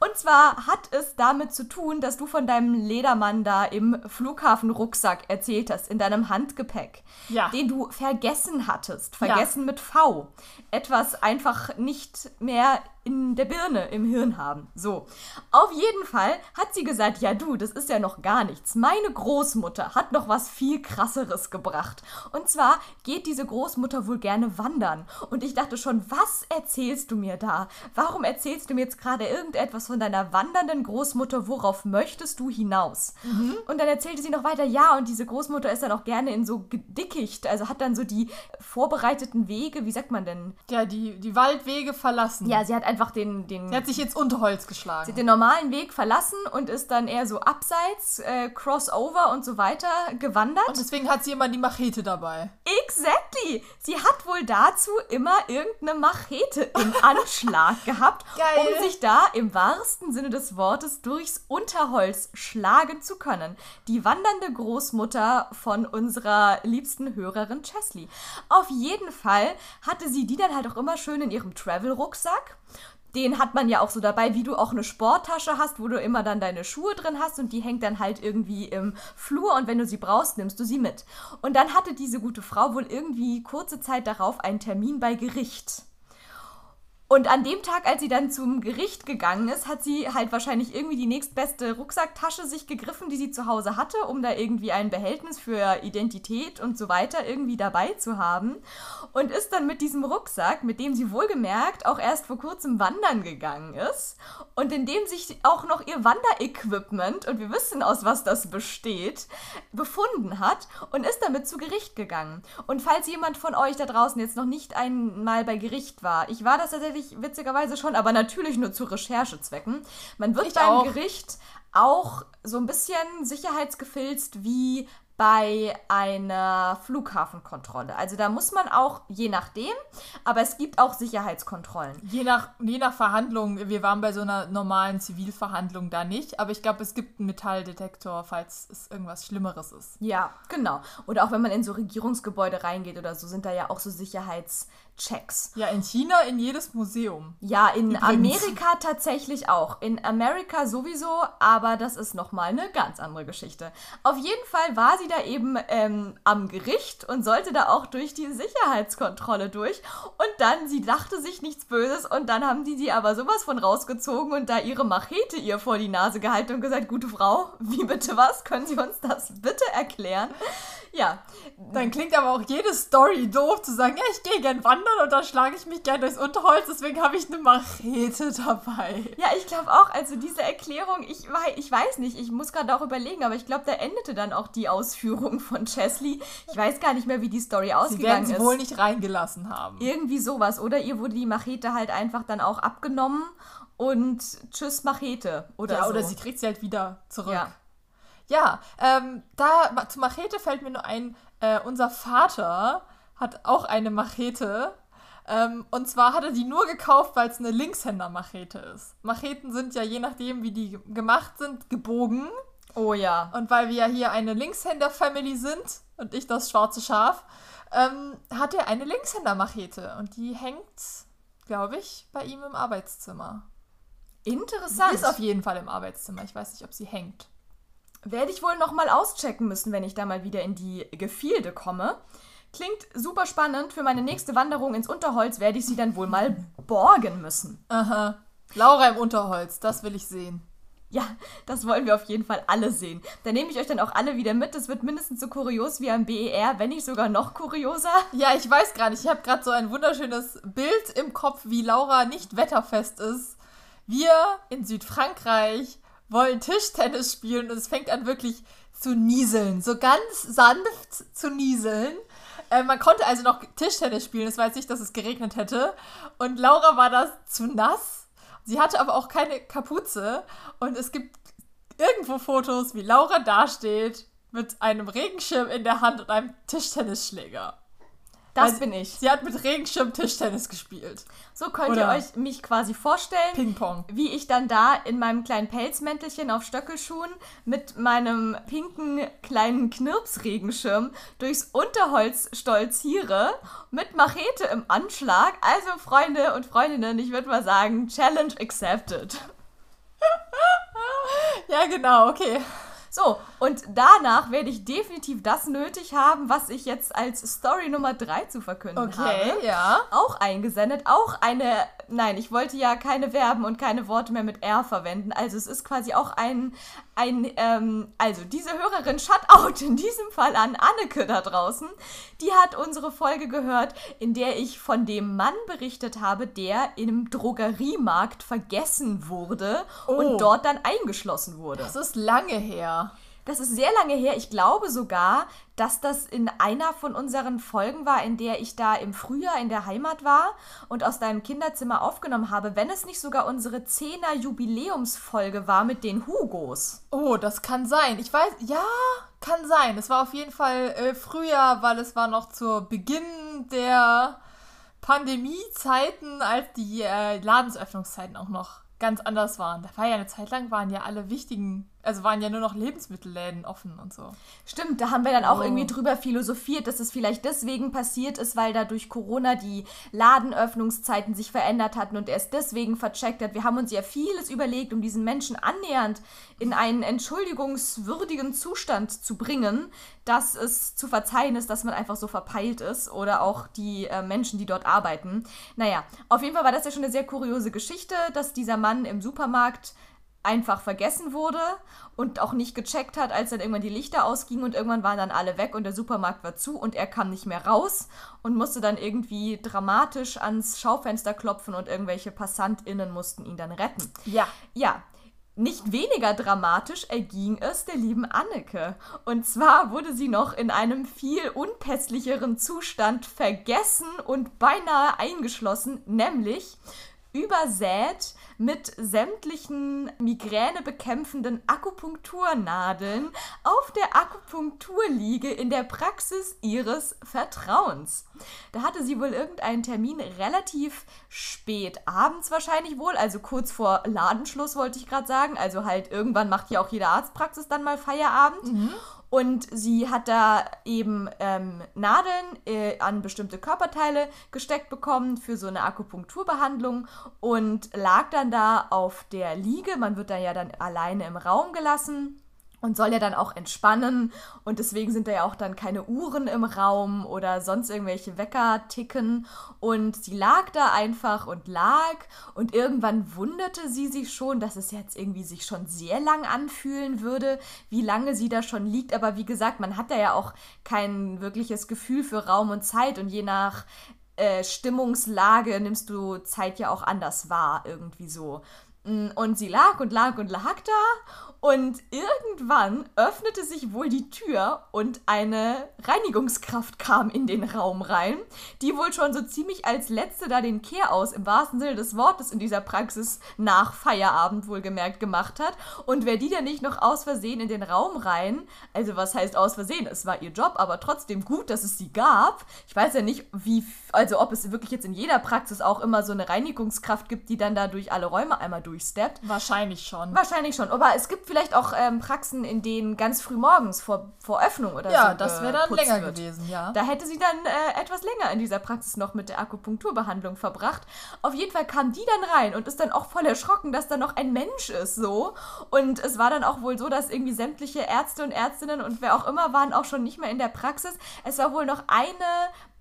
Und zwar hat es damit zu tun, dass du von deinem Ledermann da im Flughafenrucksack erzählt hast, in deinem Handgepäck, Ja. den du vergessen hattest. Vergessen mit V. Etwas einfach nicht mehr in der Birne, im Hirn haben. So. Auf jeden Fall hat sie gesagt, ja du, das ist ja noch gar nichts. Meine Großmutter hat noch was viel krasseres gebracht. Und zwar geht diese Großmutter wohl gerne wandern. Und ich dachte schon, was erzählst du mir da? Warum erzählst du mir jetzt gerade irgendetwas von deiner wandernden Großmutter? Worauf möchtest du hinaus? Und dann erzählte sie noch weiter, ja, und diese Großmutter ist dann auch gerne in so gedickicht, also hat dann so die vorbereiteten Wege, wie sagt man denn? Ja, die, die Waldwege verlassen. Ja, sie hat einfach den, den, Sie hat sich ins Unterholz geschlagen. den normalen Weg verlassen und ist dann eher so abseits, äh, Crossover und so weiter gewandert. Und deswegen hat sie immer die Machete dabei. Exactly! Sie hat wohl dazu immer irgendeine Machete im Anschlag gehabt, Geil. um sich da im wahrsten Sinne des Wortes durchs Unterholz schlagen zu können. Die wandernde Großmutter von unserer liebsten Hörerin Chesley. Auf jeden Fall hatte sie die dann halt auch immer schön in ihrem Travel-Rucksack. Den hat man ja auch so dabei, wie du auch eine Sporttasche hast, wo du immer dann deine Schuhe drin hast und die hängt dann halt irgendwie im Flur und wenn du sie brauchst, nimmst du sie mit. Und dann hatte diese gute Frau wohl irgendwie kurze Zeit darauf einen Termin bei Gericht. Und an dem Tag, als sie dann zum Gericht gegangen ist, hat sie halt wahrscheinlich irgendwie die nächstbeste Rucksacktasche sich gegriffen, die sie zu Hause hatte, um da irgendwie ein Behältnis für Identität und so weiter irgendwie dabei zu haben. Und ist dann mit diesem Rucksack, mit dem sie wohlgemerkt auch erst vor kurzem wandern gegangen ist und in dem sich auch noch ihr Wanderequipment, und wir wissen aus was das besteht, befunden hat und ist damit zu Gericht gegangen. Und falls jemand von euch da draußen jetzt noch nicht einmal bei Gericht war, ich war das tatsächlich ich witzigerweise schon, aber natürlich nur zu Recherchezwecken. Man wird ich beim auch. Gericht auch so ein bisschen sicherheitsgefilzt wie bei einer Flughafenkontrolle. Also da muss man auch, je nachdem, aber es gibt auch Sicherheitskontrollen. Je nach, je nach Verhandlung, wir waren bei so einer normalen Zivilverhandlung da nicht, aber ich glaube, es gibt einen Metalldetektor, falls es irgendwas Schlimmeres ist. Ja, genau. Oder auch wenn man in so Regierungsgebäude reingeht oder so, sind da ja auch so Sicherheits- Checks. Ja, in China in jedes Museum. Ja, in Übrigens. Amerika tatsächlich auch. In Amerika sowieso, aber das ist nochmal eine ganz andere Geschichte. Auf jeden Fall war sie da eben ähm, am Gericht und sollte da auch durch die Sicherheitskontrolle durch. Und dann, sie dachte sich nichts Böses und dann haben die sie aber sowas von rausgezogen und da ihre Machete ihr vor die Nase gehalten und gesagt, gute Frau, wie bitte was? Können Sie uns das bitte erklären? Ja. Dann klingt aber auch jede Story doof zu sagen, ja, ich gehe gern wandern und dann schlage ich mich gern durchs Unterholz, deswegen habe ich eine Machete dabei. Ja, ich glaube auch, also diese Erklärung, ich, ich weiß nicht, ich muss gerade auch überlegen, aber ich glaube, da endete dann auch die Ausführung von Chesley. Ich weiß gar nicht mehr, wie die Story ausgegangen ist. Sie werden sie wohl nicht reingelassen haben. Irgendwie sowas. Oder ihr wurde die Machete halt einfach dann auch abgenommen und tschüss Machete. Oder ja, so. oder sie kriegt sie halt wieder zurück. Ja. Ja, ähm, da zu Machete fällt mir nur ein, äh, unser Vater hat auch eine Machete. Ähm, und zwar hat er die nur gekauft, weil es eine Linkshänder-Machete ist. Macheten sind ja je nachdem, wie die gemacht sind, gebogen. Oh ja. Und weil wir ja hier eine Linkshänder-Family sind und ich das schwarze Schaf, ähm, hat er eine Linkshänder-Machete. Und die hängt, glaube ich, bei ihm im Arbeitszimmer. Interessant. Die ist auf jeden Fall im Arbeitszimmer. Ich weiß nicht, ob sie hängt. Werde ich wohl nochmal auschecken müssen, wenn ich da mal wieder in die Gefilde komme. Klingt super spannend. Für meine nächste Wanderung ins Unterholz werde ich sie dann wohl mal borgen müssen. Aha. Laura im Unterholz, das will ich sehen. Ja, das wollen wir auf jeden Fall alle sehen. Da nehme ich euch dann auch alle wieder mit. Das wird mindestens so kurios wie am BER, wenn nicht sogar noch kurioser. Ja, ich weiß gerade. Ich habe gerade so ein wunderschönes Bild im Kopf, wie Laura nicht wetterfest ist. Wir in Südfrankreich wollen Tischtennis spielen und es fängt an wirklich zu nieseln. So ganz sanft zu nieseln. Äh, man konnte also noch Tischtennis spielen. Es war jetzt nicht, dass es geregnet hätte. Und Laura war das zu nass. Sie hatte aber auch keine Kapuze. Und es gibt irgendwo Fotos, wie Laura dasteht mit einem Regenschirm in der Hand und einem Tischtennisschläger. Das bin ich. Sie hat mit Regenschirm Tischtennis gespielt. So könnt Oder ihr euch mich quasi vorstellen, Ping-Pong. wie ich dann da in meinem kleinen Pelzmäntelchen auf Stöckelschuhen mit meinem pinken kleinen Knirpsregenschirm durchs Unterholz stolziere, mit Machete im Anschlag. Also Freunde und Freundinnen, ich würde mal sagen, Challenge accepted. ja, genau, okay. So, und danach werde ich definitiv das nötig haben, was ich jetzt als Story Nummer 3 zu verkünden okay, habe. Okay, ja. Auch eingesendet. Auch eine. Nein, ich wollte ja keine Verben und keine Worte mehr mit R verwenden. Also es ist quasi auch ein. ein ähm, also diese Hörerin Shutout in diesem Fall an Anneke da draußen. Die hat unsere Folge gehört, in der ich von dem Mann berichtet habe, der im Drogeriemarkt vergessen wurde oh. und dort dann eingeschlossen wurde. Das ist lange her. Das ist sehr lange her. Ich glaube sogar, dass das in einer von unseren Folgen war, in der ich da im Frühjahr in der Heimat war und aus deinem Kinderzimmer aufgenommen habe, wenn es nicht sogar unsere 10er Jubiläumsfolge war mit den Hugos. Oh, das kann sein. Ich weiß, ja, kann sein. Es war auf jeden Fall äh, Frühjahr, weil es war noch zu Beginn der Pandemiezeiten, als die äh, Ladensöffnungszeiten auch noch ganz anders waren. Da war ja eine Zeit lang, waren ja alle wichtigen also waren ja nur noch Lebensmittelläden offen und so. Stimmt, da haben wir dann auch oh. irgendwie drüber philosophiert, dass es vielleicht deswegen passiert ist, weil da durch Corona die Ladenöffnungszeiten sich verändert hatten und er es deswegen vercheckt hat. Wir haben uns ja vieles überlegt, um diesen Menschen annähernd in einen entschuldigungswürdigen Zustand zu bringen, dass es zu verzeihen ist, dass man einfach so verpeilt ist oder auch die äh, Menschen, die dort arbeiten. Naja, auf jeden Fall war das ja schon eine sehr kuriose Geschichte, dass dieser Mann im Supermarkt einfach vergessen wurde und auch nicht gecheckt hat, als dann irgendwann die Lichter ausgingen und irgendwann waren dann alle weg und der Supermarkt war zu und er kam nicht mehr raus und musste dann irgendwie dramatisch ans Schaufenster klopfen und irgendwelche PassantInnen mussten ihn dann retten. Ja. Ja. Nicht weniger dramatisch erging es der lieben Anneke. Und zwar wurde sie noch in einem viel unpässlicheren Zustand vergessen und beinahe eingeschlossen, nämlich übersät mit sämtlichen Migräne bekämpfenden Akupunkturnadeln auf der Akupunkturliege in der Praxis ihres Vertrauens. Da hatte sie wohl irgendeinen Termin relativ spät abends wahrscheinlich wohl, also kurz vor Ladenschluss wollte ich gerade sagen. Also halt irgendwann macht ja auch jede Arztpraxis dann mal Feierabend. Mhm. Und sie hat da eben ähm, Nadeln äh, an bestimmte Körperteile gesteckt bekommen für so eine Akupunkturbehandlung und lag dann da auf der Liege. Man wird da ja dann alleine im Raum gelassen und soll ja dann auch entspannen. Und deswegen sind da ja auch dann keine Uhren im Raum oder sonst irgendwelche Wecker ticken. Und sie lag da einfach und lag. Und irgendwann wunderte sie sich schon, dass es jetzt irgendwie sich schon sehr lang anfühlen würde, wie lange sie da schon liegt, aber wie gesagt, man hat da ja auch kein wirkliches Gefühl für Raum und Zeit. Und je nach äh, Stimmungslage nimmst du Zeit ja auch anders wahr, irgendwie so. Mm, und sie lag und lag und lag da und irgendwann öffnete sich wohl die Tür und eine Reinigungskraft kam in den Raum rein, die wohl schon so ziemlich als letzte da den Kehr aus im wahrsten Sinne des Wortes in dieser Praxis nach Feierabend wohlgemerkt gemacht hat. Und wer die dann nicht noch aus Versehen in den Raum rein, also was heißt aus Versehen, es war ihr Job, aber trotzdem gut, dass es sie gab. Ich weiß ja nicht, wie, also ob es wirklich jetzt in jeder Praxis auch immer so eine Reinigungskraft gibt, die dann da durch alle Räume einmal durchsteppt. Wahrscheinlich schon. Wahrscheinlich schon, aber es gibt vielleicht auch ähm, Praxen, in denen ganz früh morgens vor, vor Öffnung oder ja, so. Ja, das wäre dann länger wird. gewesen, ja. Da hätte sie dann äh, etwas länger in dieser Praxis noch mit der Akupunkturbehandlung verbracht. Auf jeden Fall kam die dann rein und ist dann auch voll erschrocken, dass da noch ein Mensch ist, so. Und es war dann auch wohl so, dass irgendwie sämtliche Ärzte und Ärztinnen und wer auch immer waren auch schon nicht mehr in der Praxis. Es war wohl noch eine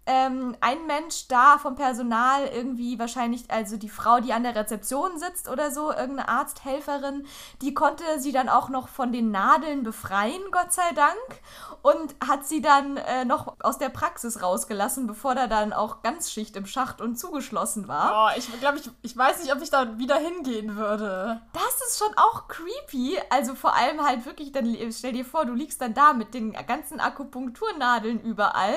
ähm, ein Mensch da vom Personal, irgendwie wahrscheinlich, also die Frau, die an der Rezeption sitzt oder so, irgendeine Arzthelferin, die konnte sie dann auch noch von den Nadeln befreien, Gott sei Dank und hat sie dann äh, noch aus der Praxis rausgelassen, bevor da dann auch ganz Schicht im Schacht und zugeschlossen war. Oh, ich glaube, ich, ich weiß nicht, ob ich da wieder hingehen würde. Das ist schon auch creepy. Also vor allem halt wirklich, dann stell dir vor, du liegst dann da mit den ganzen Akupunkturnadeln überall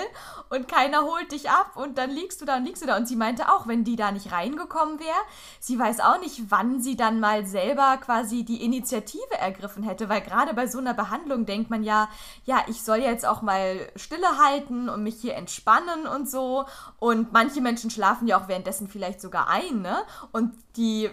und keiner holt dich ab und dann liegst du da und liegst du da. Und sie meinte auch, wenn die da nicht reingekommen wäre, sie weiß auch nicht, wann sie dann mal selber quasi die Initiative ergriffen hätte, weil gerade bei so einer Behandlung denkt man ja, ja, ich soll jetzt auch mal Stille halten und mich hier entspannen und so. Und manche Menschen schlafen ja auch währenddessen vielleicht sogar ein, ne? Und die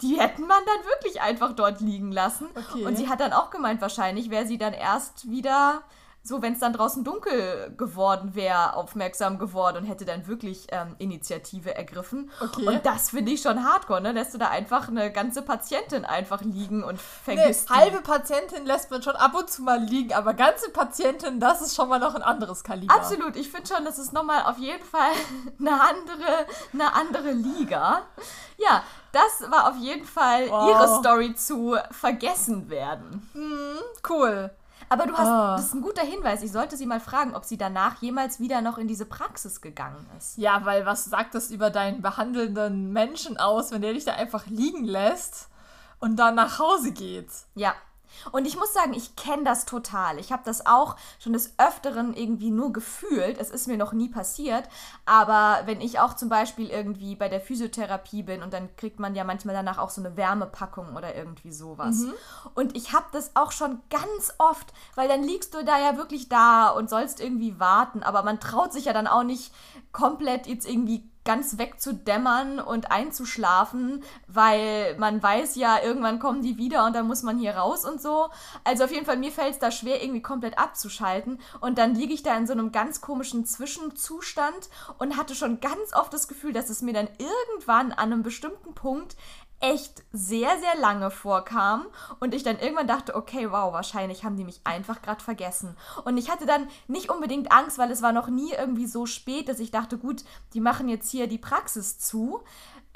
die hätten man dann wirklich einfach dort liegen lassen. Okay. Und sie hat dann auch gemeint, wahrscheinlich wäre sie dann erst wieder so, wenn es dann draußen dunkel geworden wäre, aufmerksam geworden und hätte dann wirklich ähm, Initiative ergriffen. Okay. Und das finde ich schon hardcore, ne? Lässt du da einfach eine ganze Patientin einfach liegen und vergisst. Nee, halbe Patientin lässt man schon ab und zu mal liegen, aber ganze Patientin, das ist schon mal noch ein anderes Kaliber. Absolut, ich finde schon, das ist nochmal auf jeden Fall eine andere, eine andere Liga. Ja, das war auf jeden Fall wow. ihre Story zu vergessen werden. Mhm, cool. Aber du hast, oh. das ist ein guter Hinweis. Ich sollte sie mal fragen, ob sie danach jemals wieder noch in diese Praxis gegangen ist. Ja, weil was sagt das über deinen behandelnden Menschen aus, wenn der dich da einfach liegen lässt und dann nach Hause geht? Ja, und ich muss sagen, ich kenne das total. Ich habe das auch schon des Öfteren irgendwie nur gefühlt. Es ist mir noch nie passiert. Aber wenn ich auch zum Beispiel irgendwie bei der Physiotherapie bin und dann kriegt man ja manchmal danach auch so eine Wärmepackung oder irgendwie sowas. Mhm. Und ich habe das auch schon ganz oft, weil dann liegst du da ja wirklich da und sollst irgendwie warten. Aber man traut sich ja dann auch nicht komplett jetzt irgendwie ganz wegzudämmern und einzuschlafen, weil man weiß ja, irgendwann kommen die wieder und dann muss man hier raus und so. Also auf jeden Fall, mir fällt es da schwer, irgendwie komplett abzuschalten. Und dann liege ich da in so einem ganz komischen Zwischenzustand und hatte schon ganz oft das Gefühl, dass es mir dann irgendwann an einem bestimmten Punkt echt sehr, sehr lange vorkam und ich dann irgendwann dachte, okay, wow, wahrscheinlich haben die mich einfach gerade vergessen. Und ich hatte dann nicht unbedingt Angst, weil es war noch nie irgendwie so spät, dass ich dachte, gut, die machen jetzt hier die Praxis zu,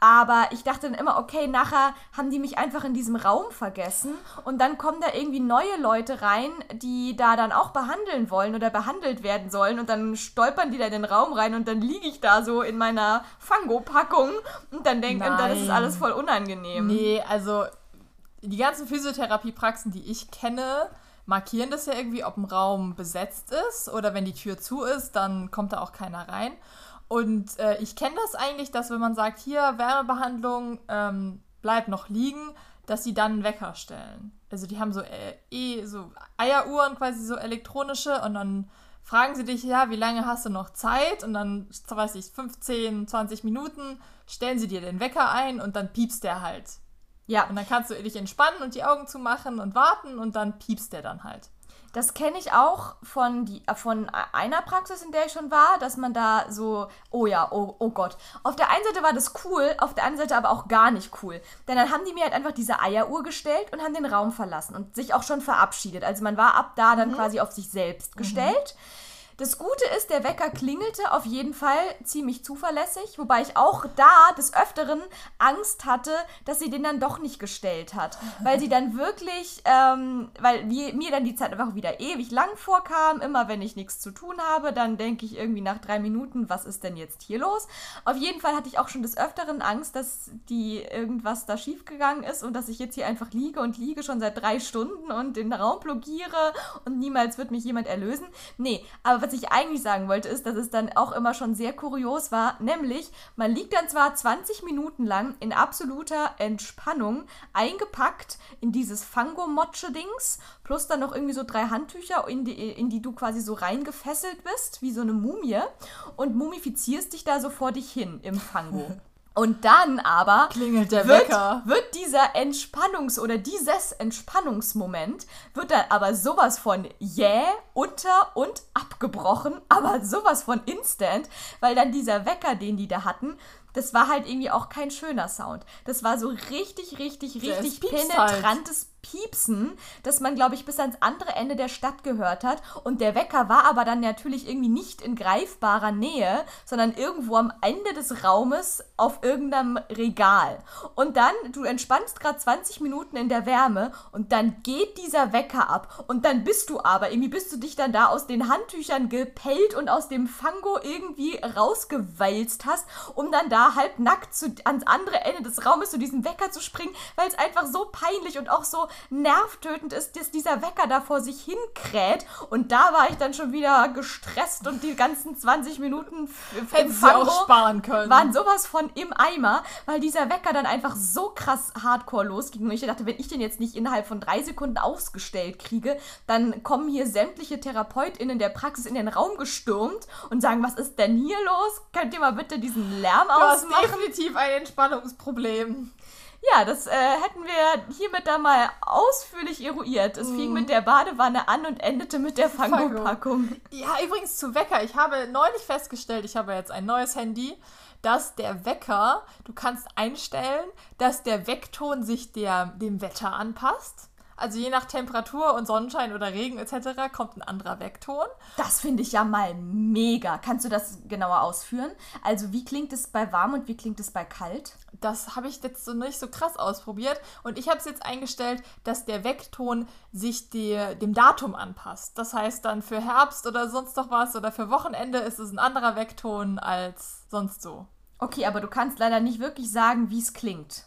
aber ich dachte dann immer, okay, nachher haben die mich einfach in diesem Raum vergessen und dann kommen da irgendwie neue Leute rein, die da dann auch behandeln wollen oder behandelt werden sollen und dann stolpern die da in den Raum rein und dann liege ich da so in meiner Fango-Packung und dann denke, und dann ist es alles voll unangenehm. Nee, also die ganzen Physiotherapiepraxen, die ich kenne, markieren das ja irgendwie, ob ein Raum besetzt ist oder wenn die Tür zu ist, dann kommt da auch keiner rein. Und äh, ich kenne das eigentlich, dass wenn man sagt, hier Wärmebehandlung, ähm, bleibt noch liegen, dass sie dann einen Wecker stellen. Also die haben so äh, eh so Eieruhren, quasi so elektronische und dann fragen sie dich, ja, wie lange hast du noch Zeit? Und dann, weiß ich, 15, 20 Minuten stellen sie dir den Wecker ein und dann piepst der halt. Ja. Und dann kannst du dich entspannen und die Augen zumachen und warten und dann piepst der dann halt. Das kenne ich auch von, die, äh, von einer Praxis, in der ich schon war, dass man da so, oh ja, oh, oh Gott. Auf der einen Seite war das cool, auf der anderen Seite aber auch gar nicht cool. Denn dann haben die mir halt einfach diese Eieruhr gestellt und haben den Raum verlassen und sich auch schon verabschiedet. Also man war ab da dann mhm. quasi auf sich selbst gestellt. Mhm. Das Gute ist, der Wecker klingelte auf jeden Fall ziemlich zuverlässig, wobei ich auch da des Öfteren Angst hatte, dass sie den dann doch nicht gestellt hat. Weil sie dann wirklich, ähm, weil mir, dann die Zeit einfach wieder ewig lang vorkam. Immer wenn ich nichts zu tun habe, dann denke ich irgendwie nach drei Minuten, was ist denn jetzt hier los? Auf jeden Fall hatte ich auch schon des Öfteren Angst, dass die irgendwas da schiefgegangen ist und dass ich jetzt hier einfach liege und liege schon seit drei Stunden und den Raum blogiere und niemals wird mich jemand erlösen. Nee, aber was ich eigentlich sagen wollte, ist, dass es dann auch immer schon sehr kurios war, nämlich man liegt dann zwar 20 Minuten lang in absoluter Entspannung eingepackt in dieses Fango-Motsche-Dings, plus dann noch irgendwie so drei Handtücher, in die, in die du quasi so reingefesselt bist, wie so eine Mumie und mumifizierst dich da so vor dich hin im Fango. Und dann aber klingelt der wird, Wecker. wird dieser Entspannungs- oder dieses Entspannungsmoment wird dann aber sowas von jäh, unter und abgebrochen, aber sowas von instant, weil dann dieser Wecker, den die da hatten, das war halt irgendwie auch kein schöner Sound. Das war so richtig, richtig, richtig penetrantes halt. Piepsen, das man, glaube ich, bis ans andere Ende der Stadt gehört hat. Und der Wecker war aber dann natürlich irgendwie nicht in greifbarer Nähe, sondern irgendwo am Ende des Raumes auf irgendeinem Regal. Und dann, du entspannst gerade 20 Minuten in der Wärme und dann geht dieser Wecker ab. Und dann bist du aber, irgendwie bist du dich dann da aus den Handtüchern gepellt und aus dem Fango irgendwie rausgewalzt hast, um dann da halb nackt zu, ans andere Ende des Raumes zu diesem Wecker zu springen, weil es einfach so peinlich und auch so nervtötend ist, dass dieser Wecker da vor sich hin kräht. Und da war ich dann schon wieder gestresst und die ganzen 20 Minuten Hätten sie auch sparen können. waren sowas von im Eimer, weil dieser Wecker dann einfach so krass hardcore losging. Und ich dachte, wenn ich den jetzt nicht innerhalb von drei Sekunden ausgestellt kriege, dann kommen hier sämtliche TherapeutInnen der Praxis in den Raum gestürmt und sagen, was ist denn hier los? Könnt ihr mal bitte diesen Lärm du ausmachen? Hast definitiv ein Entspannungsproblem. Ja, das äh, hätten wir hiermit da mal ausführlich eruiert. Es mm. fing mit der Badewanne an und endete mit der Fango-Packung. Ja, übrigens zu Wecker. Ich habe neulich festgestellt, ich habe jetzt ein neues Handy, dass der Wecker, du kannst einstellen, dass der Weckton sich der, dem Wetter anpasst. Also je nach Temperatur und Sonnenschein oder Regen etc. kommt ein anderer Weckton. Das finde ich ja mal mega. Kannst du das genauer ausführen? Also wie klingt es bei warm und wie klingt es bei kalt? Das habe ich jetzt so nicht so krass ausprobiert. Und ich habe es jetzt eingestellt, dass der Weckton sich die, dem Datum anpasst. Das heißt dann für Herbst oder sonst noch was oder für Wochenende ist es ein anderer Weckton als sonst so. Okay, aber du kannst leider nicht wirklich sagen, wie es klingt.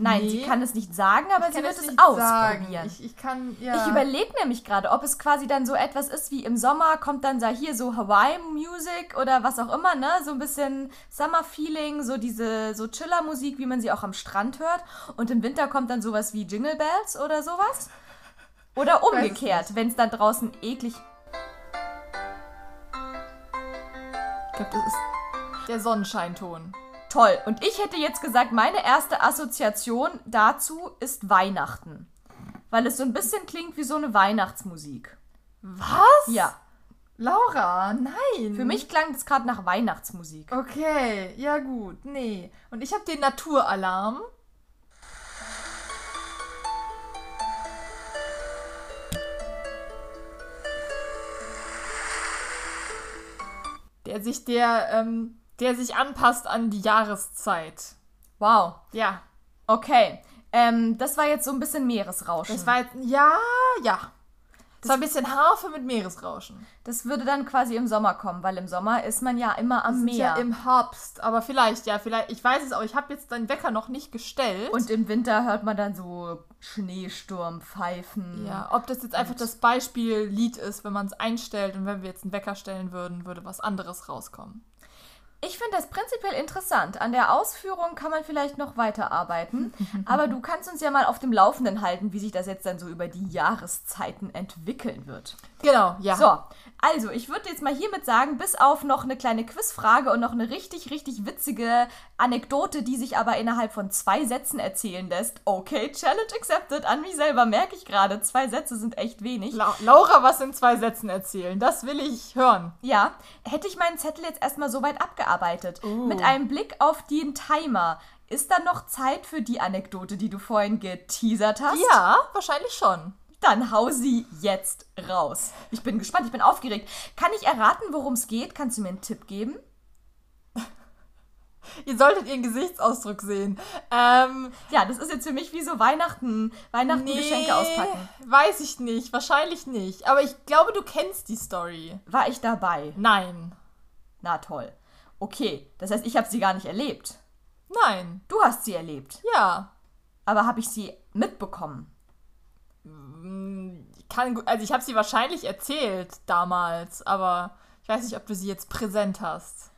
Nein, nee. sie kann es nicht sagen, aber sie wird es, es ausprobieren. Ich, ich, kann, ja. Ich überlege nämlich gerade, ob es quasi dann so etwas ist wie im Sommer kommt dann da hier so Hawaii Music oder was auch immer, ne? So ein bisschen Summer Feeling, so diese so Chiller Musik, wie man sie auch am Strand hört. Und im Winter kommt dann sowas wie Jingle Bells oder sowas. Oder umgekehrt, wenn es dann draußen eklig. Ich glaube, das ist Der Sonnenscheinton. Toll. Und ich hätte jetzt gesagt, meine erste Assoziation dazu ist Weihnachten. Weil es so ein bisschen klingt wie so eine Weihnachtsmusik. Was? Ja. Laura, nein. Für mich klang das gerade nach Weihnachtsmusik. Okay, ja gut, nee. Und ich habe den Naturalarm. Der sich der, ähm, der sich anpasst an die Jahreszeit. Wow. Ja. Okay. Ähm, das war jetzt so ein bisschen Meeresrauschen. Das war jetzt, ja, ja. Das war ein bisschen Harfe mit Meeresrauschen. Das würde dann quasi im Sommer kommen, weil im Sommer ist man ja immer am Meer. ja im Herbst, aber vielleicht, ja, vielleicht, ich weiß es auch, ich habe jetzt deinen Wecker noch nicht gestellt. und im Winter hört man dann so Schneesturm, Pfeifen. ja, ob das jetzt einfach das Beispiellied ist, wenn man es einstellt und wenn wir jetzt einen Wecker stellen würden, würde was anderes rauskommen. Ich finde das prinzipiell interessant. An der Ausführung kann man vielleicht noch weiterarbeiten. aber du kannst uns ja mal auf dem Laufenden halten, wie sich das jetzt dann so über die Jahreszeiten entwickeln wird. Genau, ja. So, also ich würde jetzt mal hiermit sagen, bis auf noch eine kleine Quizfrage und noch eine richtig, richtig witzige Anekdote, die sich aber innerhalb von zwei Sätzen erzählen lässt. Okay, Challenge accepted. An mich selber merke ich gerade, zwei Sätze sind echt wenig. La Laura was in zwei Sätzen erzählen, das will ich hören. Ja, hätte ich meinen Zettel jetzt erstmal soweit abgearbeitet. Mit einem Blick auf den Timer. Ist da noch Zeit für die Anekdote, die du vorhin geteasert hast? Ja, wahrscheinlich schon. Dann hau sie jetzt raus. Ich bin gespannt, ich bin aufgeregt. Kann ich erraten, worum es geht? Kannst du mir einen Tipp geben? Ihr solltet ihren Gesichtsausdruck sehen. Ähm, Ja, das ist jetzt für mich wie so Weihnachten, Weihnachten Geschenke auspacken. Weiß ich nicht, wahrscheinlich nicht. Aber ich glaube, du kennst die Story. War ich dabei? Nein. Na toll. Okay, das heißt, ich habe sie gar nicht erlebt. Nein. Du hast sie erlebt. Ja. Aber habe ich sie mitbekommen? Kann, gu- also ich habe sie wahrscheinlich erzählt damals, aber ich weiß nicht, ob du sie jetzt präsent hast.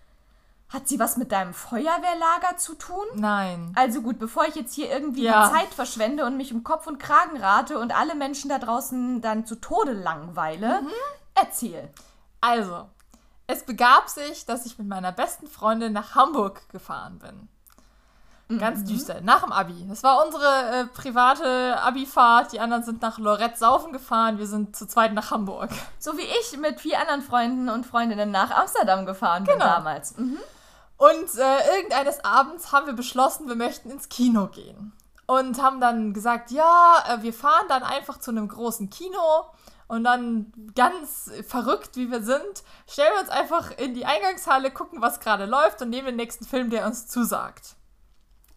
Hat sie was mit deinem Feuerwehrlager zu tun? Nein. Also gut, bevor ich jetzt hier irgendwie Ja. die Zeit verschwende und mich um Kopf und Kragen rate und alle Menschen da draußen dann zu Tode langweile, erzähl. Also, es begab sich, dass ich mit meiner besten Freundin nach Hamburg gefahren bin. Ganz düster, nach dem Abi. Das war unsere äh, private Abi-Fahrt. Die anderen sind nach Lorette saufen gefahren. Wir sind zu zweit nach Hamburg. So wie ich mit vier anderen Freunden und Freundinnen nach Amsterdam gefahren bin Genau. damals. Mhm. Und äh, irgendeines Abends haben wir beschlossen, wir möchten ins Kino gehen. Und haben dann gesagt, ja, äh, wir fahren dann einfach zu einem großen Kino. Und dann ganz verrückt, wie wir sind, stellen wir uns einfach in die Eingangshalle, gucken, was gerade läuft und nehmen den nächsten Film, der uns zusagt.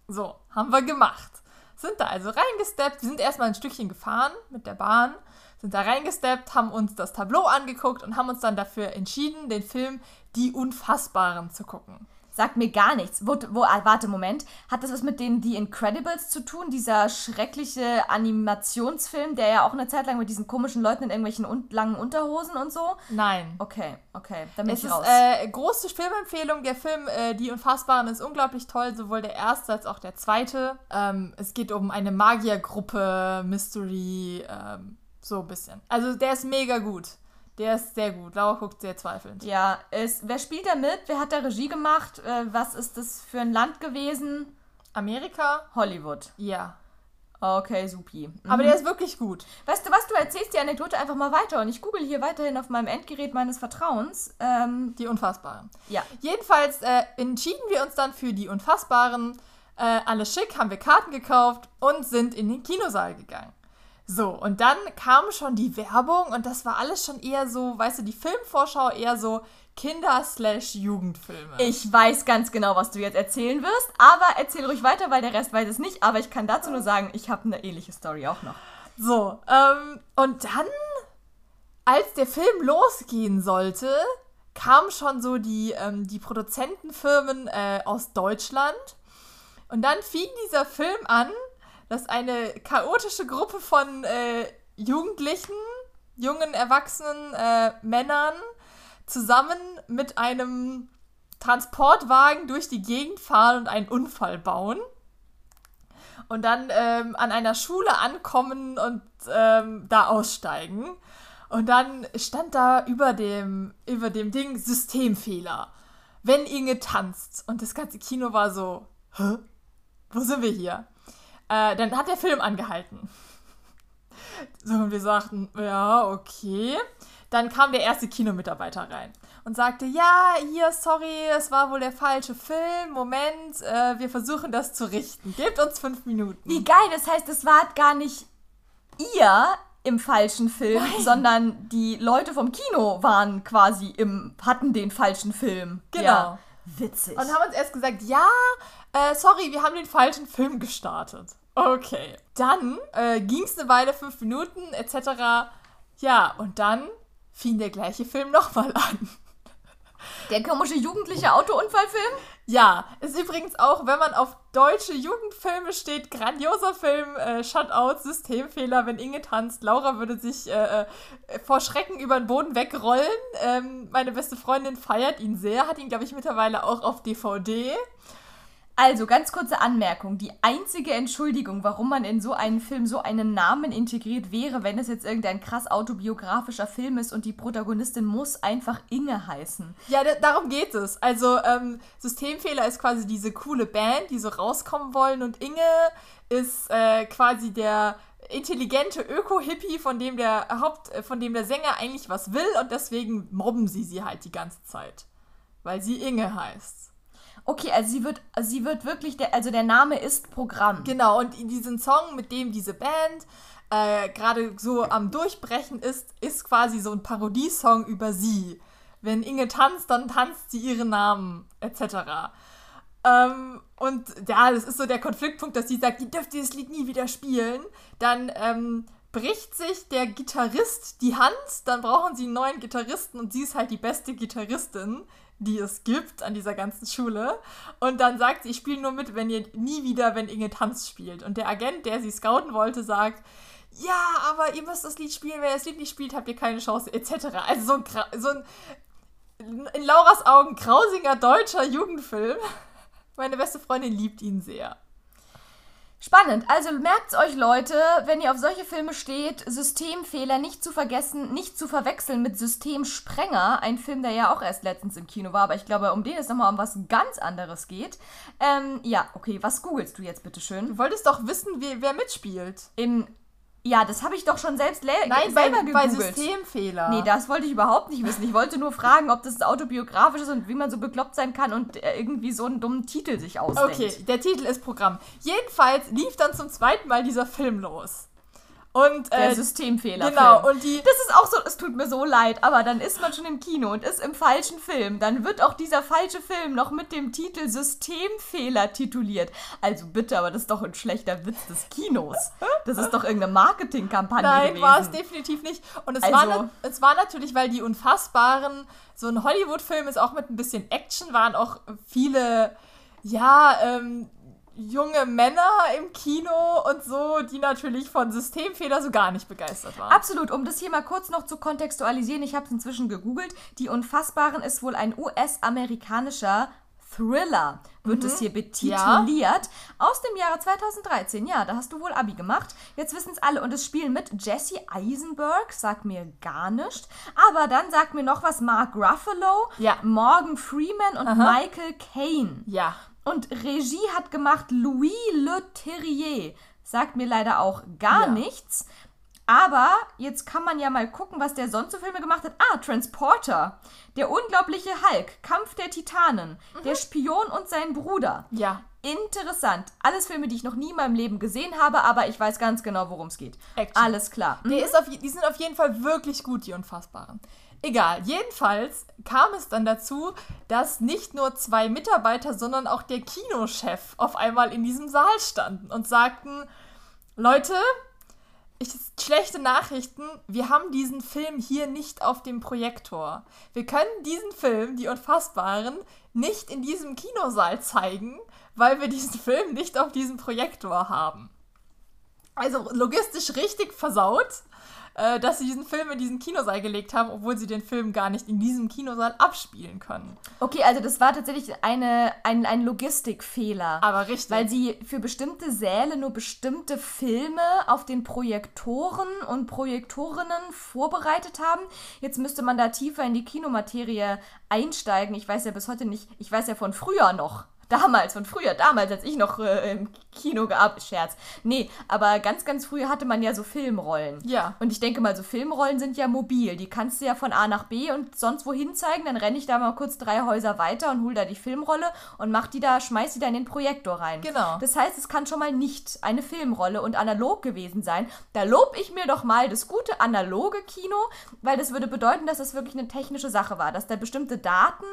So, haben wir gemacht. Sind da also reingesteppt. Wir sind erstmal ein Stückchen gefahren mit der Bahn, sind da reingesteppt, haben uns das Tableau angeguckt und haben uns dann dafür entschieden, den Film Die Unfassbaren zu gucken. Sagt mir gar nichts. Wo, wo, ah, warte, Moment. Hat das was mit den The Incredibles zu tun? Dieser schreckliche Animationsfilm, der ja auch eine Zeit lang mit diesen komischen Leuten in irgendwelchen un langen Unterhosen und so? Nein. Okay, okay, dann bin Es ich ist raus. äh, große Filmempfehlung. Der Film äh, Die Unfassbaren ist unglaublich toll, sowohl der erste als auch der zweite. Ähm, es geht um eine Magiergruppe, Mystery, ähm, so ein bisschen. Also der ist mega gut. Der ist sehr gut. Laura guckt sehr zweifelnd. ja, ist, wer spielt da mit? Wer hat da Regie gemacht? Äh, was ist das für ein Land gewesen? Amerika? Hollywood. Ja. Okay, supi. Mhm. Aber der ist wirklich gut. Weißt du was, du erzählst die Anekdote einfach mal weiter und ich google hier weiterhin auf meinem Endgerät meines Vertrauens. Ähm, Die Unfassbaren. ja. Jedenfalls äh, entschieden wir uns dann für die Unfassbaren. Äh, alles schick, haben wir Karten gekauft und sind in den Kinosaal gegangen. So, und dann kam schon die Werbung und das war alles schon eher so, weißt du, die Filmvorschau eher so Kinder-Jugendfilme. Ich weiß ganz genau, was du jetzt erzählen wirst, aber erzähl ruhig weiter, weil der Rest weiß es nicht. Aber ich kann dazu nur sagen, ich habe eine ähnliche Story auch noch. So, ähm, und dann, als der Film losgehen sollte, kamen schon so die, ähm, die Produzentenfirmen äh, aus Deutschland. Und dann fing dieser Film an, dass eine chaotische Gruppe von äh, Jugendlichen, jungen, erwachsenen äh, Männern zusammen mit einem Transportwagen durch die Gegend fahren und einen Unfall bauen und dann ähm, an einer Schule ankommen und ähm, da aussteigen. Und dann stand da über dem, über dem Ding Systemfehler. wenn Inge tanzt. Und das ganze Kino war so, hä? Wo sind wir hier? Äh, dann hat der Film angehalten. So, und wir sagten, ja, okay. Dann kam der erste Kinomitarbeiter rein und sagte, ja, hier, sorry, es war wohl der falsche Film. Moment, äh, wir versuchen das zu richten. Gebt uns fünf Minuten. Wie geil, das heißt, es war gar nicht ihr im falschen Film, Nein. sondern die Leute vom Kino waren quasi im, hatten den falschen Film. Genau. Ja. Witzig. Und haben uns erst gesagt, ja, äh, sorry, wir haben den falschen Film gestartet. Okay. Dann äh, ging es eine Weile, fünf Minuten, etc. Ja, und dann fing der gleiche Film nochmal an. Der komische jugendliche Autounfallfilm? Ja, ist übrigens auch, wenn man auf deutsche Jugendfilme steht, grandioser Film, äh, Shutout, Systemfehler, wenn Inge tanzt. Laura würde sich äh, äh, vor Schrecken über den Boden wegrollen. Ähm, meine beste Freundin feiert ihn sehr, hat ihn, glaube ich, mittlerweile auch auf DVD. Also, ganz kurze Anmerkung. Die einzige Entschuldigung, warum man in so einen Film so einen Namen integriert, wäre, wenn es jetzt irgendein krass autobiografischer Film ist und die Protagonistin muss einfach Inge heißen. Ja, da- darum geht es. Also, ähm, Systemfehler ist quasi diese coole Band, die so rauskommen wollen und Inge ist äh, quasi der intelligente Öko-Hippie, von dem der Haupt, äh, von dem der Sänger eigentlich was will und deswegen mobben sie sie halt die ganze Zeit. Weil sie Inge heißt. Okay, also sie wird, sie wird wirklich, der, also der Name ist Programm. Genau, und in diesen Song, mit dem diese Band äh, gerade so am Durchbrechen ist, ist quasi so ein Parodiesong über sie. Wenn Inge tanzt, dann tanzt sie ihren Namen, etc. Ähm, und ja, das ist so der Konfliktpunkt, dass sie sagt, ihr dürft dieses Lied nie wieder spielen. Dann ähm, bricht sich der Gitarrist die Hand, dann brauchen sie einen neuen Gitarristen und sie ist halt die beste Gitarristin, die es gibt an dieser ganzen Schule. Und dann sagt sie, ich spiele nur mit, wenn ihr nie wieder, wenn Inge Tanz spielt. Und der Agent, der sie scouten wollte, sagt, ja, aber ihr müsst das Lied spielen, wenn ihr das Lied nicht spielt, habt ihr keine Chance, etc. Also so ein, so ein in Lauras Augen grausiger deutscher Jugendfilm. Meine beste Freundin liebt ihn sehr. Spannend. Also merkt's euch, Leute, wenn ihr auf solche Filme steht, Systemfehler nicht zu vergessen, nicht zu verwechseln mit Systemsprenger, ein Film, der ja auch erst letztens im Kino war, aber ich glaube, um den es nochmal um was ganz anderes geht. Ähm, ja, okay, was googelst du jetzt bitte schön? Du wolltest doch wissen, wie, wer mitspielt. In, ja, das habe ich doch schon selbst Nein, bei, selber bei gegoogelt. Systemfehler. Nee, das wollte ich überhaupt nicht wissen. Ich wollte nur fragen, ob das autobiografisch ist und wie man so bekloppt sein kann und äh, irgendwie so einen dummen Titel sich ausdenkt. Okay, der Titel ist Programm. Jedenfalls lief dann zum zweiten Mal dieser Film los. Und Der äh, Systemfehler. genau, und die Das ist auch so, es tut mir so leid, aber dann ist man schon im Kino und ist im falschen Film. Dann wird auch dieser falsche Film noch mit dem Titel Systemfehler tituliert. Also bitte, aber das ist doch ein schlechter Witz des Kinos. Das ist doch irgendeine Marketingkampagne Nein, war es definitiv nicht. Und es, Also- war, es war natürlich, weil die Unfassbaren, so ein Hollywood-Film ist auch mit ein bisschen Action, waren auch viele, ja, ähm, junge Männer im Kino und so, die natürlich von Systemfehler so gar nicht begeistert waren. Absolut, um das hier mal kurz noch zu kontextualisieren, ich habe es inzwischen gegoogelt. Die Unfassbaren ist wohl ein US-amerikanischer Thriller, wird es hier betituliert. Aus dem Jahre 2013. Ja, da hast du wohl Abi gemacht. Jetzt wissen es alle. Und es spielen mit Jesse Eisenberg, sagt mir gar nichts. Aber dann sagt mir noch was Mark Ruffalo, Ja. Morgan Freeman und Michael Caine. ja. Und Regie hat gemacht Louis Le Terrier. Sagt mir leider auch gar Ja. nichts. Aber jetzt kann man ja mal gucken, was der sonst so Filme gemacht hat. Ah, Transporter. Der unglaubliche Hulk. Kampf der Titanen. Der Spion und sein Bruder. Ja. Interessant. Alles Filme, die ich noch nie in meinem Leben gesehen habe, aber ich weiß ganz genau, worum es geht. Action. Alles klar. Ist auf, die sind auf jeden Fall wirklich gut, die Unfassbaren. Egal, jedenfalls kam es dann dazu, dass nicht nur zwei Mitarbeiter, sondern auch der Kinochef auf einmal in diesem Saal standen und sagten, Leute, ich, schlechte Nachrichten, wir haben diesen Film hier nicht auf dem Projektor. Wir können diesen Film, die Unfassbaren, nicht in diesem Kinosaal zeigen, weil wir diesen Film nicht auf diesem Projektor haben. Also logistisch richtig versaut äh, dass sie diesen Film in diesen Kinosaal gelegt haben, obwohl sie den Film gar nicht in diesem Kinosaal abspielen können. Okay, also das war tatsächlich eine, ein, ein Logistikfehler. Aber richtig. Weil sie für bestimmte Säle nur bestimmte Filme auf den Projektoren und Projektorinnen vorbereitet haben. Jetzt müsste man da tiefer in die Kinomaterie einsteigen. Ich weiß ja bis heute nicht, ich weiß ja von früher noch, damals, von früher, damals, als ich noch äh, im Kino gearbeitet, Scherz. Nee, aber ganz, ganz früher hatte man ja so Filmrollen. Ja. Und ich denke mal, so Filmrollen sind ja mobil. Die kannst du ja von A nach B und sonst wohin zeigen. Dann renne ich da mal kurz drei Häuser weiter und hol da die Filmrolle und mach die da, schmeiß die da in den Projektor rein. Genau. Das heißt, es kann schon mal nicht eine Filmrolle und analog gewesen sein. Da lob ich mir doch mal das gute analoge Kino, weil das würde bedeuten, dass das wirklich eine technische Sache war, dass da bestimmte Daten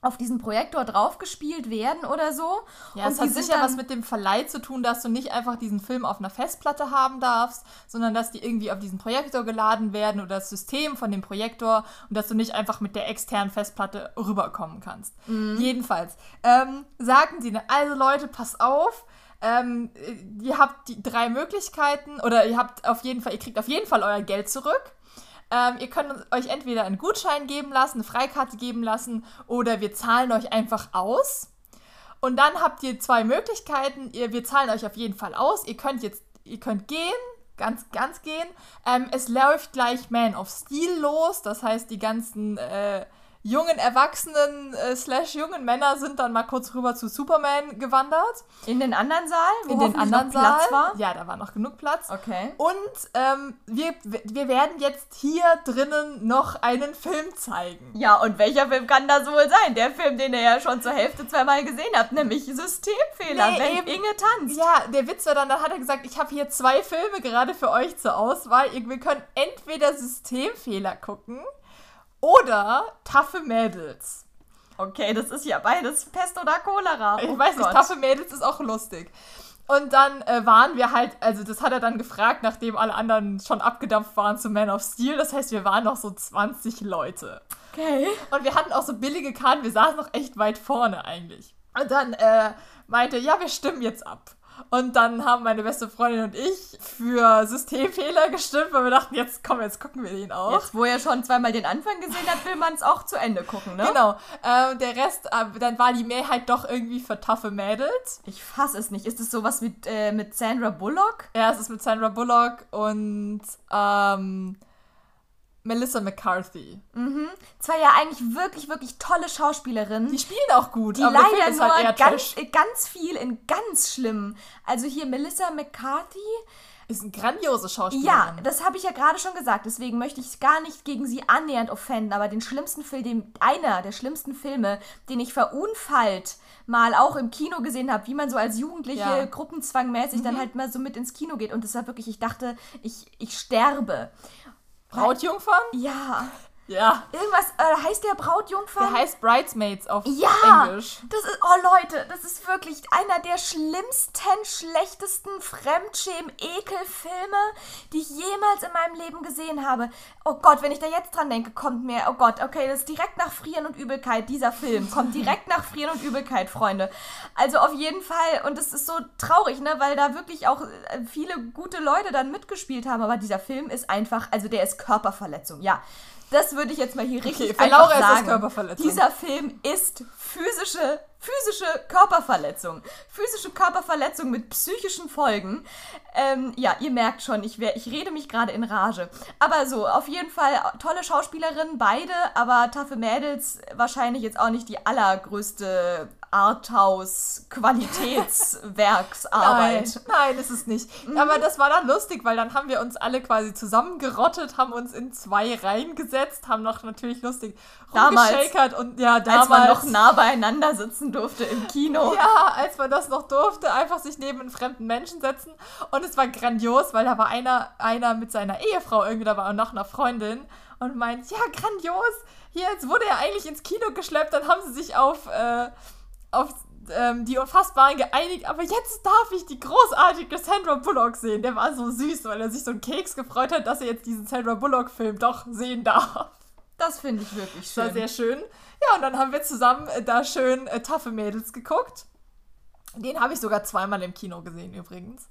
auf diesen Projektor draufgespielt werden oder so. Ja, und es hat sicher was mit dem Verleih zu tun, dass du nicht einfach diesen Film auf einer Festplatte haben darfst, sondern dass die irgendwie auf diesen Projektor geladen werden oder das System von dem Projektor und dass du nicht einfach mit der externen Festplatte rüberkommen kannst. Mhm. Jedenfalls ähm, sagten sie, also Leute, pass auf, ähm, ihr habt die drei Möglichkeiten oder ihr habt auf jeden Fall, ihr kriegt auf jeden Fall euer Geld zurück. Ähm, ihr könnt euch entweder einen Gutschein geben lassen, eine Freikarte geben lassen oder wir zahlen euch einfach aus. Und dann habt ihr zwei Möglichkeiten. Ihr, wir zahlen euch auf jeden Fall aus. Ihr könnt jetzt, ihr könnt gehen, ganz, ganz gehen. Ähm, es läuft gleich Man of Steel los. Das heißt, die ganzen äh, jungen Erwachsenen äh, slash jungen Männer sind dann mal kurz rüber zu Superman gewandert. In den anderen Saal? Wo in den anderen Saal. Platz war? Ja, da war noch genug Platz. Okay. Und ähm, wir, wir werden jetzt hier drinnen noch einen Film zeigen. Ja, und welcher Film kann das wohl sein? Der Film, den ihr ja schon zur Hälfte zweimal gesehen habt, nämlich Systemfehler, nee, wenn eben. Inge tanzt. Ja, der Witz war dann, dann hat er gesagt, ich habe hier zwei Filme gerade für euch zur Auswahl. Wir können entweder Systemfehler gucken oder taffe Mädels. Okay, das ist ja beides Pest oder Cholera. Ich oh weiß Gott. nicht, taffe Mädels ist auch lustig. Und dann äh, waren wir halt, also das hat er dann gefragt, nachdem alle anderen schon abgedampft waren zu Man of Steel. Das heißt, wir waren noch so 20 Leute. Okay. Und wir hatten auch so billige Karten, wir saßen noch echt weit vorne eigentlich. Und dann äh, meinte, ja, wir stimmen jetzt ab. Und dann haben meine beste Freundin und ich für Systemfehler gestimmt, weil wir dachten, jetzt komm, jetzt gucken wir den auch. Jetzt, wo er schon zweimal den Anfang gesehen hat, will man es auch zu Ende gucken, ne? Genau. Äh, der Rest, äh, dann war die Mehrheit doch irgendwie für taffe Mädels. Ich fasse es nicht. Ist es sowas mit, äh, mit Sandra Bullock? Ja, es ist mit Sandra Bullock und ähm, Melissa McCarthy. Mhm. Zwei ja eigentlich wirklich, wirklich tolle Schauspielerinnen. Die spielen auch gut, die leider nur halt ganz, ganz viel in ganz schlimm. Also hier Melissa McCarthy. Ist eine grandiose Schauspielerin. Ja, das habe ich ja gerade schon gesagt. Deswegen möchte ich gar nicht gegen sie annähernd offenden. Aber den schlimmsten Film, den, einer der schlimmsten Filme, den ich verunfallt mal auch im Kino gesehen habe, wie man so als Jugendliche ja. gruppenzwangmäßig mhm. dann halt mal so mit ins Kino geht. Und das war wirklich, ich dachte, ich, ich sterbe. Brautjungfern? Ja. Ja. Irgendwas, äh, heißt der Brautjungfern? Der heißt Bridesmaids auf ja, Englisch. Das ist, oh Leute, das ist wirklich einer der schlimmsten, schlechtesten Fremdschämen-Ekelfilme, die ich jemals in meinem Leben gesehen habe. Oh Gott, wenn ich da jetzt dran denke, kommt mir, oh Gott, okay, das ist direkt nach Frieren und Übelkeit, dieser Film. Kommt direkt nach Frieren und Übelkeit, Freunde. Also auf jeden Fall, und es ist so traurig, ne, weil da wirklich auch äh, viele gute Leute dann mitgespielt haben, aber dieser Film ist einfach, also der ist Körperverletzung, ja. Das würde ich jetzt mal hier richtig okay, einfach Laura sagen. Ist Körperverletzung. Dieser Film ist physische, physische Körperverletzung. Physische Körperverletzung mit psychischen Folgen. Ähm, ja, ihr merkt schon, ich, wär, ich rede mich gerade in Rage. Aber so, auf jeden Fall tolle Schauspielerinnen, beide, aber taffe Mädels wahrscheinlich jetzt auch nicht die allergrößte Arthouse-Qualitätswerksarbeit. nein, nein, ist es nicht. Mhm. Aber das war dann lustig, weil dann haben wir uns alle quasi zusammengerottet, haben uns in zwei Reihen gesetzt, haben noch natürlich lustig rumgeschakert und ja, damals. Als man noch nah beieinander sitzen durfte im Kino. Ja, als man das noch durfte, einfach sich neben einen fremden Menschen setzen. Und es war grandios, weil da war einer, einer mit seiner Ehefrau irgendwie dabei und noch einer Freundin und meint, ja, grandios, hier, jetzt wurde er eigentlich ins Kino geschleppt, dann haben sie sich auf, äh, auf ähm, die Unfassbaren geeinigt, aber jetzt darf ich die großartige Sandra Bullock sehen. Der war so süß, weil er sich so einen Keks gefreut hat, dass er jetzt diesen Sandra Bullock-Film doch sehen darf. Das finde ich wirklich schön. Das war sehr schön. Ja, und dann haben wir zusammen äh, da schön äh, taffe Mädels geguckt. Den habe ich sogar zweimal im Kino gesehen übrigens.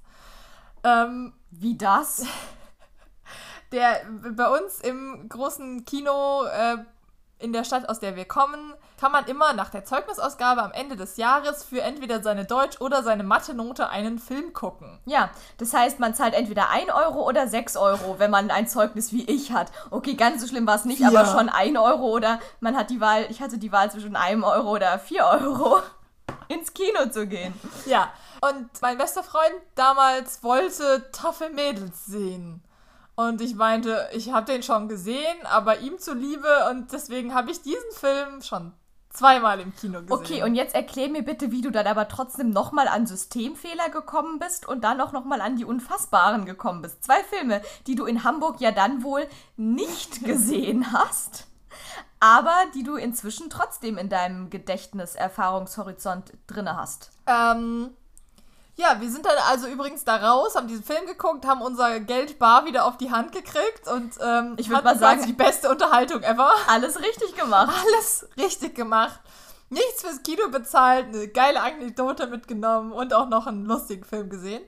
Ähm, Wie das? der bei uns im großen Kino äh, in der Stadt, aus der wir kommen, kann man immer nach der Zeugnisausgabe am Ende des Jahres für entweder seine Deutsch- oder seine Mathe-Note einen Film gucken. Ja, das heißt, man zahlt entweder 1 Euro oder 6 Euro, wenn man ein Zeugnis wie ich hat. Okay, ganz so schlimm war es nicht, Vier. aber schon 1 Euro oder man hat die Wahl, ich hatte die Wahl zwischen 1 Euro oder 4 Euro ins Kino zu gehen. Ja, und mein bester Freund damals wollte taffe Mädels sehen. Und ich meinte, ich habe den schon gesehen, aber ihm zuliebe und deswegen habe ich diesen Film schon zweimal im Kino gesehen. Okay, und jetzt erklär mir bitte, wie du dann aber trotzdem nochmal an Systemfehler gekommen bist und dann auch nochmal an die Unfassbaren gekommen bist. Zwei Filme, die du in Hamburg ja dann wohl nicht gesehen hast, aber die du inzwischen trotzdem in deinem Gedächtnis-Erfahrungshorizont drinne hast. Ähm, ja, wir sind dann also übrigens da raus, haben diesen Film geguckt, haben unser Geld bar wieder auf die Hand gekriegt und ähm, Ich würd hatten mal sagen- die beste Unterhaltung ever. Alles richtig gemacht. Alles richtig gemacht. Nichts fürs Kino bezahlt, eine geile Anekdote mitgenommen und auch noch einen lustigen Film gesehen.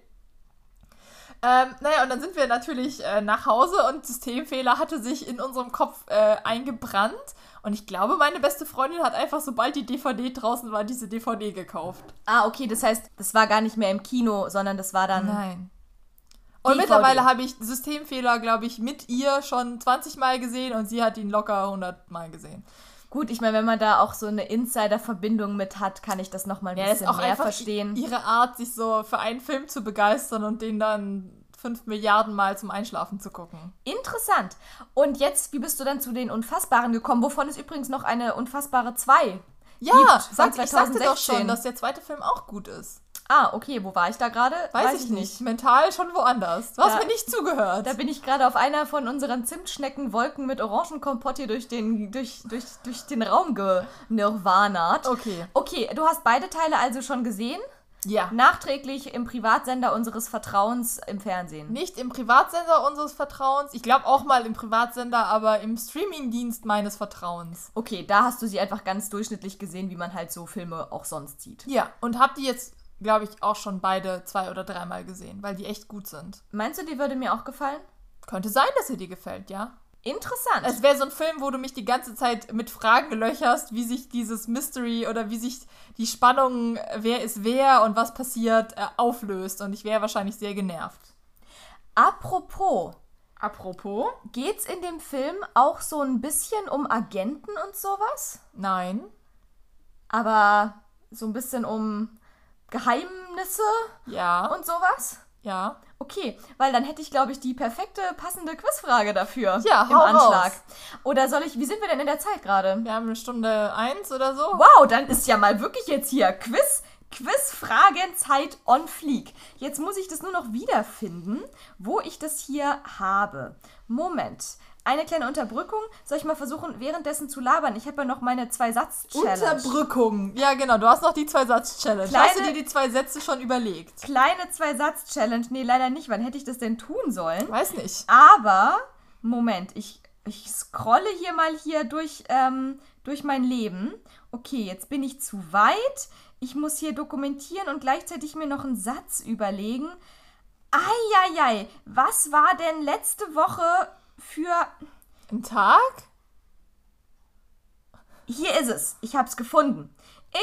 Ähm, naja, und dann sind wir natürlich äh, nach Hause und Systemfehler hatte sich in unserem Kopf äh, eingebrannt. Und ich glaube, meine beste Freundin hat einfach, sobald die DVD draußen war, diese DVD gekauft. Ah, okay, das heißt, das war gar nicht mehr im Kino, sondern das war dann. Nein. Und DVD. mittlerweile habe ich Systemfehler, glaube ich, mit ihr schon 20 Mal gesehen und sie hat ihn locker 100 Mal gesehen. Gut, ich meine, wenn man da auch so eine Insider-Verbindung mit hat, kann ich das nochmal ein Ja, bisschen ist auch mehr einfach verstehen. ihre Art, sich so für einen Film zu begeistern und den dann 5 Milliarden Mal zum Einschlafen zu gucken. Interessant. Und jetzt, wie bist du dann zu den Unfassbaren gekommen, wovon es übrigens noch eine Unfassbare 2 Ja, gibt, sag, von ich sagte doch 2016. schon, dass der zweite Film auch gut ist. Ah, okay, wo war ich da gerade? Weiß, ich nicht. Mental schon woanders. Du hast Da- mir nicht zugehört. Da bin ich gerade auf einer von unseren Zimtschneckenwolken mit Orangenkompott hier durch den, durch, durch, durch den Raum genirvanat. Okay. Okay, du hast beide Teile also schon gesehen? Ja. Nachträglich im Privatsender unseres Vertrauens im Fernsehen. Nicht im Privatsender unseres Vertrauens. Ich glaube auch mal im Privatsender, aber im Streamingdienst meines Vertrauens. Okay, da hast du sie einfach ganz durchschnittlich gesehen, wie man halt so Filme auch sonst sieht. Ja, und hab die jetzt, glaube ich, auch schon beide zwei oder dreimal gesehen, weil die echt gut sind. Meinst du, die würde mir auch gefallen? Könnte sein, dass dir die gefällt, ja. Interessant. Es wäre so ein Film, wo du mich die ganze Zeit mit Fragen löcherst, wie sich dieses Mystery oder wie sich die Spannung, wer ist wer und was passiert, äh, auflöst. Und ich wäre wahrscheinlich sehr genervt. Apropos, Apropos? geht's in dem Film auch so ein bisschen um Agenten und sowas? Nein. Aber so ein bisschen um Geheimnisse Ja. und sowas? ja. Okay, weil dann hätte ich, glaube ich, die perfekte, passende Quizfrage dafür Ja, im Anschlag. raus. Oder soll ich, wie sind wir denn in der Zeit gerade? Wir haben eine Stunde eins oder so. Wow, dann ist ja mal wirklich jetzt hier Quiz, Quizfragenzeit on fleek. Jetzt muss ich das nur noch wiederfinden, wo ich das hier habe. Moment. Eine kleine Unterbrückung. Soll ich mal versuchen, währenddessen zu labern? Ich habe ja noch meine Zwei-Satz-Challenge. Unterbrückung. Ja, genau. Du hast noch die Zwei-Satz-Challenge. Kleine- Hast du dir die zwei Sätze schon überlegt? Kleine Zwei-Satz-Challenge. Nee, leider nicht. Wann hätte ich das denn tun sollen? Weiß nicht. Aber, Moment, ich, ich scrolle hier mal hier durch, ähm, durch mein Leben. Okay, jetzt bin ich zu weit. Ich muss hier dokumentieren und gleichzeitig mir noch einen Satz überlegen. Eieiei, was war denn letzte Woche für... Ein Tag? Hier ist es. Ich hab's gefunden.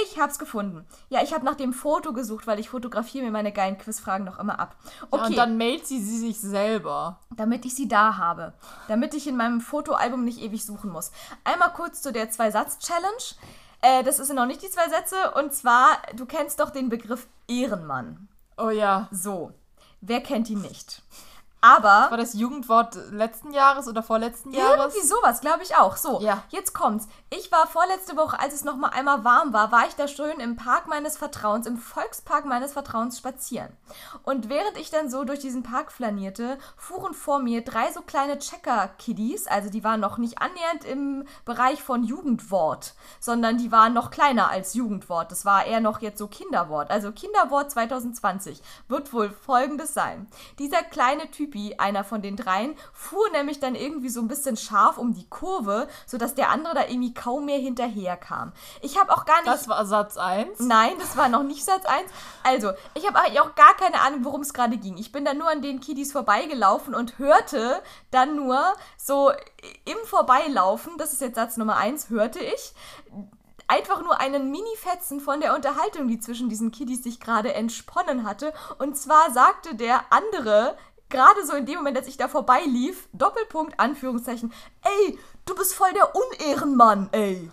Ich hab's gefunden. Ja, ich habe nach dem Foto gesucht, weil ich fotografiere mir meine geilen Quizfragen noch immer ab. Ja, Okay. und dann mailt sie sie sich selber. damit ich sie da habe. Damit ich in meinem Fotoalbum nicht ewig suchen muss. Einmal kurz zu der Zwei-Satz-Challenge. Äh, das sind noch nicht die zwei Sätze. Und zwar, du kennst doch den Begriff Ehrenmann. Oh ja. So. Wer kennt ihn nicht? Aber War das Jugendwort letzten Jahres oder vorletzten Jahres? irgendwie sowas, glaube ich auch. So, Ja. jetzt kommt's. Ich war vorletzte Woche, als es noch mal einmal warm war, war ich da schön im Park meines Vertrauens, im Volkspark meines Vertrauens spazieren. Und während ich dann so durch diesen Park flanierte, fuhren vor mir drei so kleine Checker-Kiddies, also die waren noch nicht annähernd im Bereich von Jugendwort, sondern die waren noch kleiner als Jugendwort. Das war eher noch jetzt so Kinderwort. Also Kinderwort 2020 wird wohl folgendes sein. Dieser kleine Typ Typi, einer von den dreien, fuhr nämlich dann irgendwie so ein bisschen scharf um die Kurve, sodass der andere da irgendwie kaum mehr hinterherkam. Ich habe auch gar nicht. Das war Satz 1. Nein, das war noch nicht Satz 1. Also, ich habe eigentlich auch gar keine Ahnung, worum es gerade ging. Ich bin dann nur an den Kiddies vorbeigelaufen und hörte dann nur so im Vorbeilaufen, das ist jetzt Satz Nummer 1, hörte ich einfach nur einen Mini-Fetzen von der Unterhaltung, die zwischen diesen Kiddies sich gerade entsponnen hatte. Und zwar sagte der andere, gerade so in dem Moment, als ich da vorbeilief, Doppelpunkt, Anführungszeichen, ey, du bist voll der Unehrenmann, ey.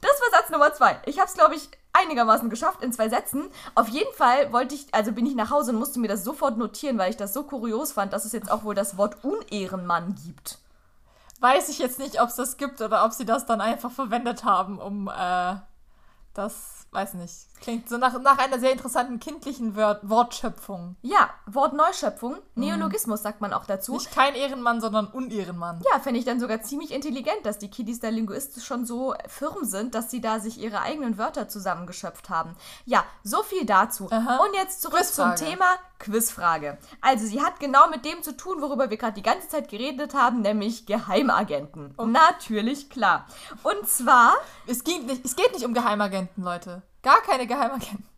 Das war Satz Nummer zwei. Ich hab's, glaube ich, einigermaßen geschafft in zwei Sätzen. Auf jeden Fall wollte ich, also bin ich nach Hause und musste mir das sofort notieren, weil ich das so kurios fand, dass es jetzt auch wohl das Wort Unehrenmann gibt weiß ich jetzt nicht, ob es das gibt oder ob sie das dann einfach verwendet haben, um äh, das weiß nicht. Klingt so nach, nach einer sehr interessanten kindlichen Wort Wortschöpfung. Ja, Wortneuschöpfung. Neologismus sagt man auch dazu. Nicht kein Ehrenmann, sondern Unehrenmann. Ja, fände ich dann sogar ziemlich intelligent, dass die Kiddies da linguistisch schon so firm sind, dass sie da sich ihre eigenen Wörter zusammengeschöpft haben. Ja, so viel dazu. Aha. Und jetzt zurück zum Thema Quizfrage. Also, sie hat genau mit dem zu tun, worüber wir gerade die ganze Zeit geredet haben, nämlich Geheimagenten. Natürlich, klar. Und zwar. Es, ging nicht, es geht nicht um Geheimagenten, Leute. Gar keine Geheimagenten.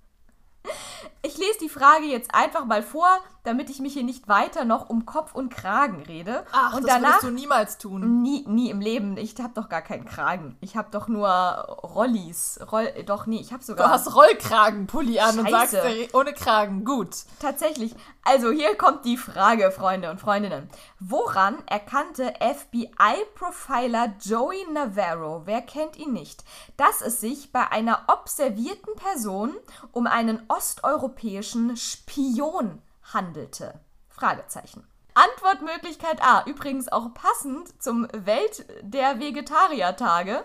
Ich lese die Frage jetzt einfach mal vor, damit ich mich hier nicht weiter noch um Kopf und Kragen rede. Ach, und das danach, würdest du niemals tun. Nie, nie im Leben. Ich habe doch gar keinen Kragen. Ich habe doch nur Rollis. Roll, doch, nee, ich habe sogar... Du hast Rollkragenpulli an und Scheiße. sagst dir, ohne Kragen. Gut. Tatsächlich. Also hier kommt die Frage, Freunde und Freundinnen. Woran erkannte FBI-Profiler Joey Navarro, wer kennt ihn nicht, dass es sich bei einer observierten Person um einen osteuropäischen Spion handelte? Fragezeichen. Antwortmöglichkeit A, übrigens auch passend zum Welt der Vegetariertage.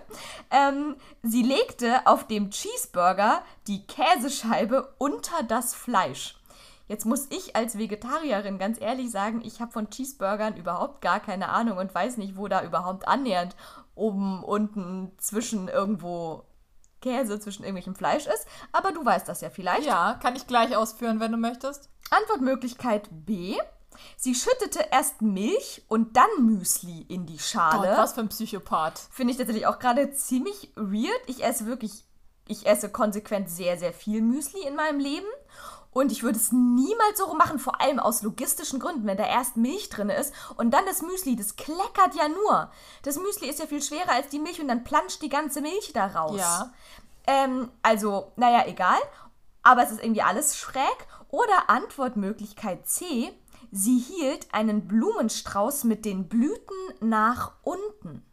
Ähm, sie legte auf dem Cheeseburger die Käsescheibe unter das Fleisch. Jetzt muss ich als Vegetarierin ganz ehrlich sagen, ich habe von Cheeseburgern überhaupt gar keine Ahnung und weiß nicht, wo da überhaupt annähernd oben, unten, zwischen irgendwo Käse, zwischen irgendwelchem Fleisch ist. Aber du weißt das ja vielleicht. Ja, kann ich gleich ausführen, wenn du möchtest. Antwortmöglichkeit B. Sie schüttete erst Milch und dann Müsli in die Schale. Gott, was für ein Psychopath. Finde ich tatsächlich auch gerade ziemlich weird. Ich esse wirklich, ich esse konsequent sehr, sehr viel Müsli in meinem Leben. Und ich würde es niemals so machen, vor allem aus logistischen Gründen, wenn da erst Milch drin ist und dann das Müsli, das kleckert ja nur. Das Müsli ist ja viel schwerer als die Milch und dann planscht die ganze Milch da raus. Ja. Ähm, also, naja, egal. Aber es ist irgendwie alles schräg. Oder Antwortmöglichkeit C. Sie hielt einen Blumenstrauß mit den Blüten nach unten.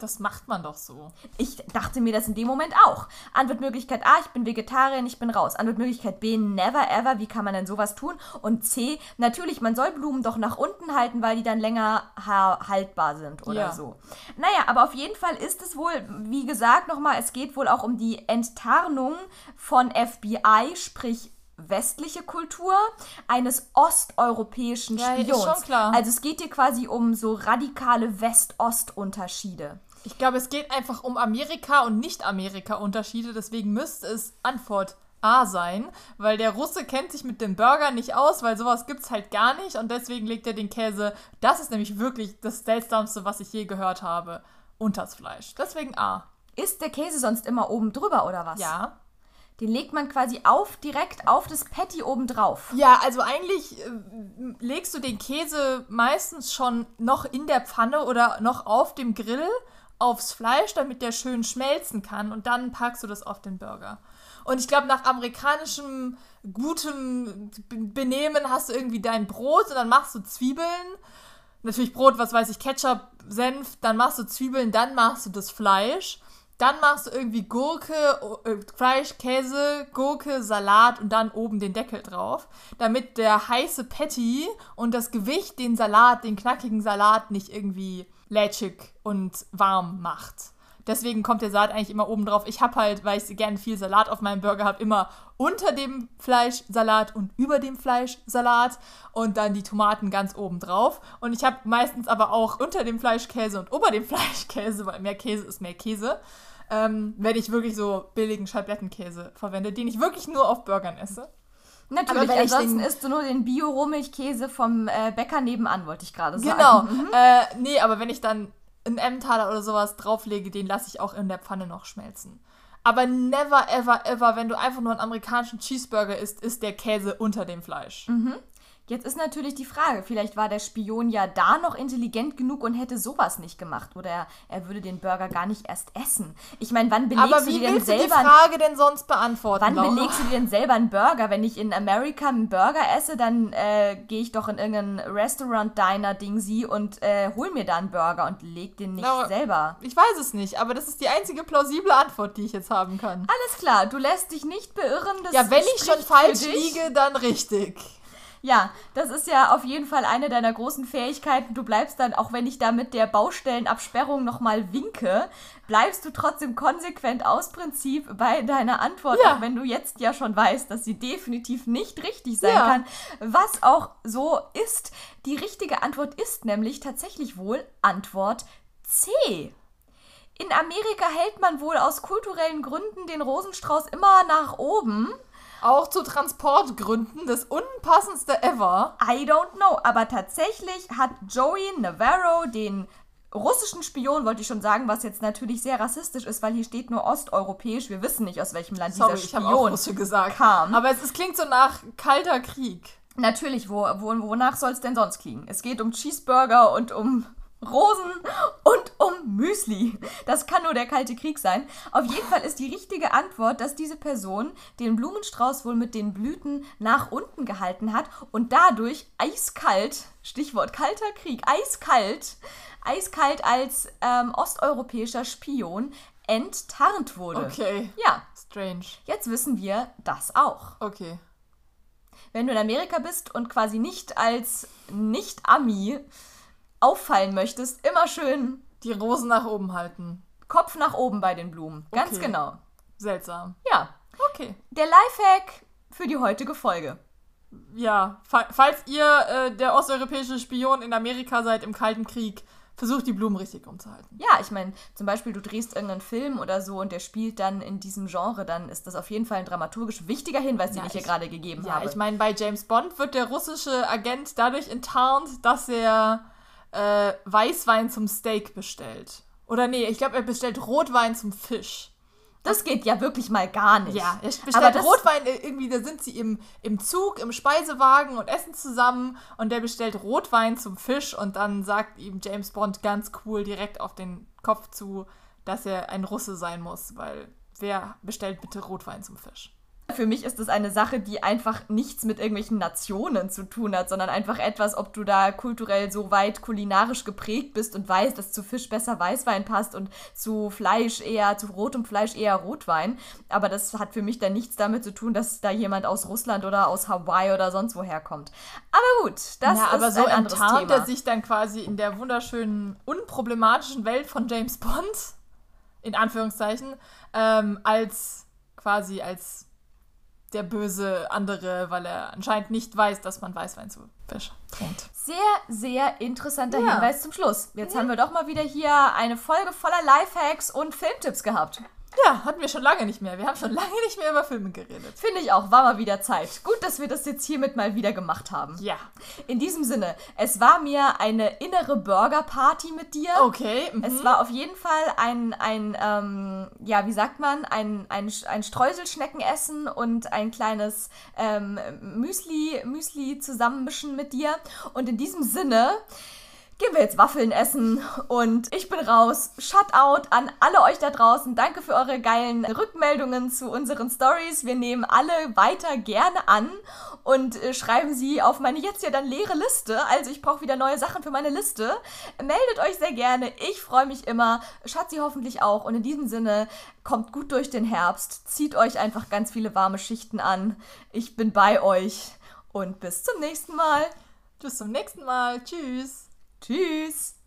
Das macht man doch so. Ich dachte mir das in dem Moment auch. Antwortmöglichkeit A, ich bin Vegetarierin, ich bin raus. Antwortmöglichkeit B, never ever, wie kann man denn sowas tun? Und C, natürlich, man soll Blumen doch nach unten halten, weil die dann länger ha haltbar sind oder Ja. so. Naja, aber auf jeden Fall ist es wohl, wie gesagt, nochmal, es geht wohl auch um die Enttarnung von FBI, sprich westliche Kultur eines osteuropäischen Ja, Spions. schon klar. Also es geht hier quasi um so radikale West-Ost-Unterschiede. Ich glaube, es geht einfach um Amerika- und Nicht-Amerika-Unterschiede. Deswegen müsste es Antwort A sein, weil der Russe kennt sich mit dem Burger nicht aus, weil sowas gibt es halt gar nicht. Und deswegen legt er den Käse, das ist nämlich wirklich das Seltsamste, was ich je gehört habe, unters Fleisch. Deswegen A. Ist der Käse sonst immer oben drüber oder was? Ja. Den legt man quasi auf, direkt auf das Patty oben drauf. Ja, also eigentlich äh, legst du den Käse meistens schon noch in der Pfanne oder noch auf dem Grill aufs Fleisch, damit der schön schmelzen kann und dann packst du das auf den Burger. Und ich glaube, nach amerikanischem gutem Be- Benehmen hast du irgendwie dein Brot und dann machst du Zwiebeln. Natürlich Brot, was weiß ich, Ketchup, Senf, dann machst du Zwiebeln, dann machst du das Fleisch. Dann machst du irgendwie Gurke, äh, Fleisch, Käse, Gurke, Salat und dann oben den Deckel drauf, damit der heiße Patty und das Gewicht den Salat, den knackigen Salat nicht irgendwie lätschig und warm macht. Deswegen kommt der Salat eigentlich immer oben drauf. Ich habe halt, weil ich gerne viel Salat auf meinem Burger habe, immer unter dem Fleisch Salat und über dem Fleisch Salat und dann die Tomaten ganz oben drauf. Und ich habe meistens aber auch unter dem Fleisch Käse und ober dem Fleisch Käse, weil mehr Käse ist mehr Käse. Ähm, wenn ich wirklich so billigen Schablettenkäse verwende, den ich wirklich nur auf Burgern esse. Natürlich, ansonsten den- isst du nur den Bio-Rohmilchkäse vom äh, Bäcker nebenan, wollte ich gerade sagen. Genau. Mhm. Äh, nee, aber wenn ich dann einen Emmentaler oder sowas drauflege, den lasse ich auch in der Pfanne noch schmelzen. Aber never, ever, ever, wenn du einfach nur einen amerikanischen Cheeseburger isst, ist der Käse unter dem Fleisch. Jetzt ist natürlich die Frage, vielleicht war der Spion ja da noch intelligent genug und hätte sowas nicht gemacht. Oder er, er würde den Burger gar nicht erst essen. Ich meine, wann belegst Aber du dir denn willst du die selber... einen- Frage denn sonst beantworten? Wann Laura? belegst du dir denn selber einen Burger? Wenn ich in Amerika einen Burger esse, dann äh, gehe ich doch in irgendein Restaurant-Diner-Ding und äh, hol mir da einen Burger und leg den nicht Laura, selber. Ich weiß es nicht, aber das ist die einzige plausible Antwort, die ich jetzt haben kann. Alles klar, du lässt dich nicht beirren. Das Ja, wenn ich schon falsch liege, dann richtig. Ja, das ist ja auf jeden Fall eine deiner großen Fähigkeiten. Du bleibst dann, auch wenn ich da mit der Baustellenabsperrung nochmal winke, bleibst du trotzdem konsequent aus Prinzip bei deiner Antwort, Ja. auch wenn du jetzt ja schon weißt, dass sie definitiv nicht richtig sein Ja. kann. Was auch so ist. Die richtige Antwort ist nämlich tatsächlich wohl Antwort C. In Amerika hält man wohl aus kulturellen Gründen den Rosenstrauß immer nach oben. Auch zu Transportgründen das unpassendste ever. I don't know, aber tatsächlich hat Joey Navarro den russischen Spion, wollte ich schon sagen, was jetzt natürlich sehr rassistisch ist, weil hier steht nur osteuropäisch. Wir wissen nicht, aus welchem Land Sorry, dieser ich Spion auch Russe gesagt. kam. Aber es, es klingt so nach kalter Krieg. Natürlich, wo, wo, wonach soll es denn sonst klingen? Es geht um Cheeseburger und um Rosen und um Müsli. Das kann nur der Kalte Krieg sein. Auf jeden Fall ist die richtige Antwort, dass diese Person den Blumenstrauß wohl mit den Blüten nach unten gehalten hat und dadurch eiskalt, Stichwort Kalter Krieg, eiskalt, eiskalt als ähm, osteuropäischer Spion enttarnt wurde. Okay. Ja, Strange. jetzt wissen wir das auch Okay. wenn du in Amerika bist und quasi nicht als Nicht-Ami auffallen möchtest, immer schön Die Rosen nach oben halten. Kopf nach oben bei den Blumen. Ganz Okay. genau. Seltsam. Ja, Okay. der Lifehack für die heutige Folge. Ja, fa falls ihr äh, der osteuropäische Spion in Amerika seid im Kalten Krieg, versucht die Blumen richtig umzuhalten. Ja, ich meine, zum Beispiel du drehst irgendeinen Film oder so und der spielt dann in diesem Genre, dann ist das auf jeden Fall ein dramaturgisch wichtiger Hinweis, den Ja, ich hier ich- gerade gegeben Ja, habe. ich meine, bei James Bond wird der russische Agent dadurch enttarnt, dass er äh, Weißwein zum Steak bestellt. Oder nee, ich glaube, er bestellt Rotwein zum Fisch. das geht ja wirklich mal gar nicht. Ja, er bestellt Aber Rotwein, äh, irgendwie, da sind sie im, im Zug, im Speisewagen und essen zusammen und der bestellt Rotwein zum Fisch und dann sagt ihm James Bond ganz cool direkt auf den Kopf zu, dass er ein Russe sein muss, weil wer bestellt bitte Rotwein zum Fisch? Für mich ist das eine Sache, die einfach nichts mit irgendwelchen Nationen zu tun hat, sondern einfach etwas, ob du da kulturell so weit kulinarisch geprägt bist und weißt, dass zu Fisch besser Weißwein passt und zu Fleisch eher, zu rotem Fleisch eher Rotwein. Aber das hat für mich dann nichts damit zu tun, dass da jemand aus Russland oder aus Hawaii oder sonst woher kommt. Aber gut, das ja, aber ist so ein anderes enttarnt Thema. er sich dann quasi in der wunderschönen, unproblematischen Welt von James Bond, in Anführungszeichen, ähm, als quasi als der böse andere, weil er anscheinend nicht weiß, dass man Weißwein zu Fisch trinkt. Sehr, sehr interessanter Ja. Hinweis zum Schluss. Jetzt haben wir doch mal wieder hier eine Folge voller Lifehacks und Filmtipps gehabt. Ja, hatten wir schon lange nicht mehr. Wir haben schon lange nicht mehr über Filme geredet. Finde ich auch, war mal wieder Zeit. Gut, dass wir das jetzt hiermit mal wieder gemacht haben. Ja. In diesem Sinne, es war mir eine innere Burger-Party mit dir. Okay. mhm. Es war auf jeden Fall ein, ein ähm, ja, wie sagt man, ein, ein, ein Streuselschneckenessen und ein kleines ähm, Müsli, Müsli zusammenmischen mit dir. Und in diesem Sinne gehen wir jetzt Waffeln essen und ich bin raus. Shoutout an alle euch da draußen. Danke für eure geilen Rückmeldungen zu unseren Stories. Wir nehmen alle weiter gerne an und äh, schreiben sie auf meine jetzt ja dann leere Liste. Also ich brauche wieder neue Sachen für meine Liste. Meldet euch sehr gerne. Ich freue mich immer. Schatzi hoffentlich auch. Und in diesem Sinne, kommt gut durch den Herbst. Zieht euch einfach ganz viele warme Schichten an. Ich bin bei euch. Und bis zum nächsten Mal. Bis zum nächsten Mal. Tschüss. Tschüss.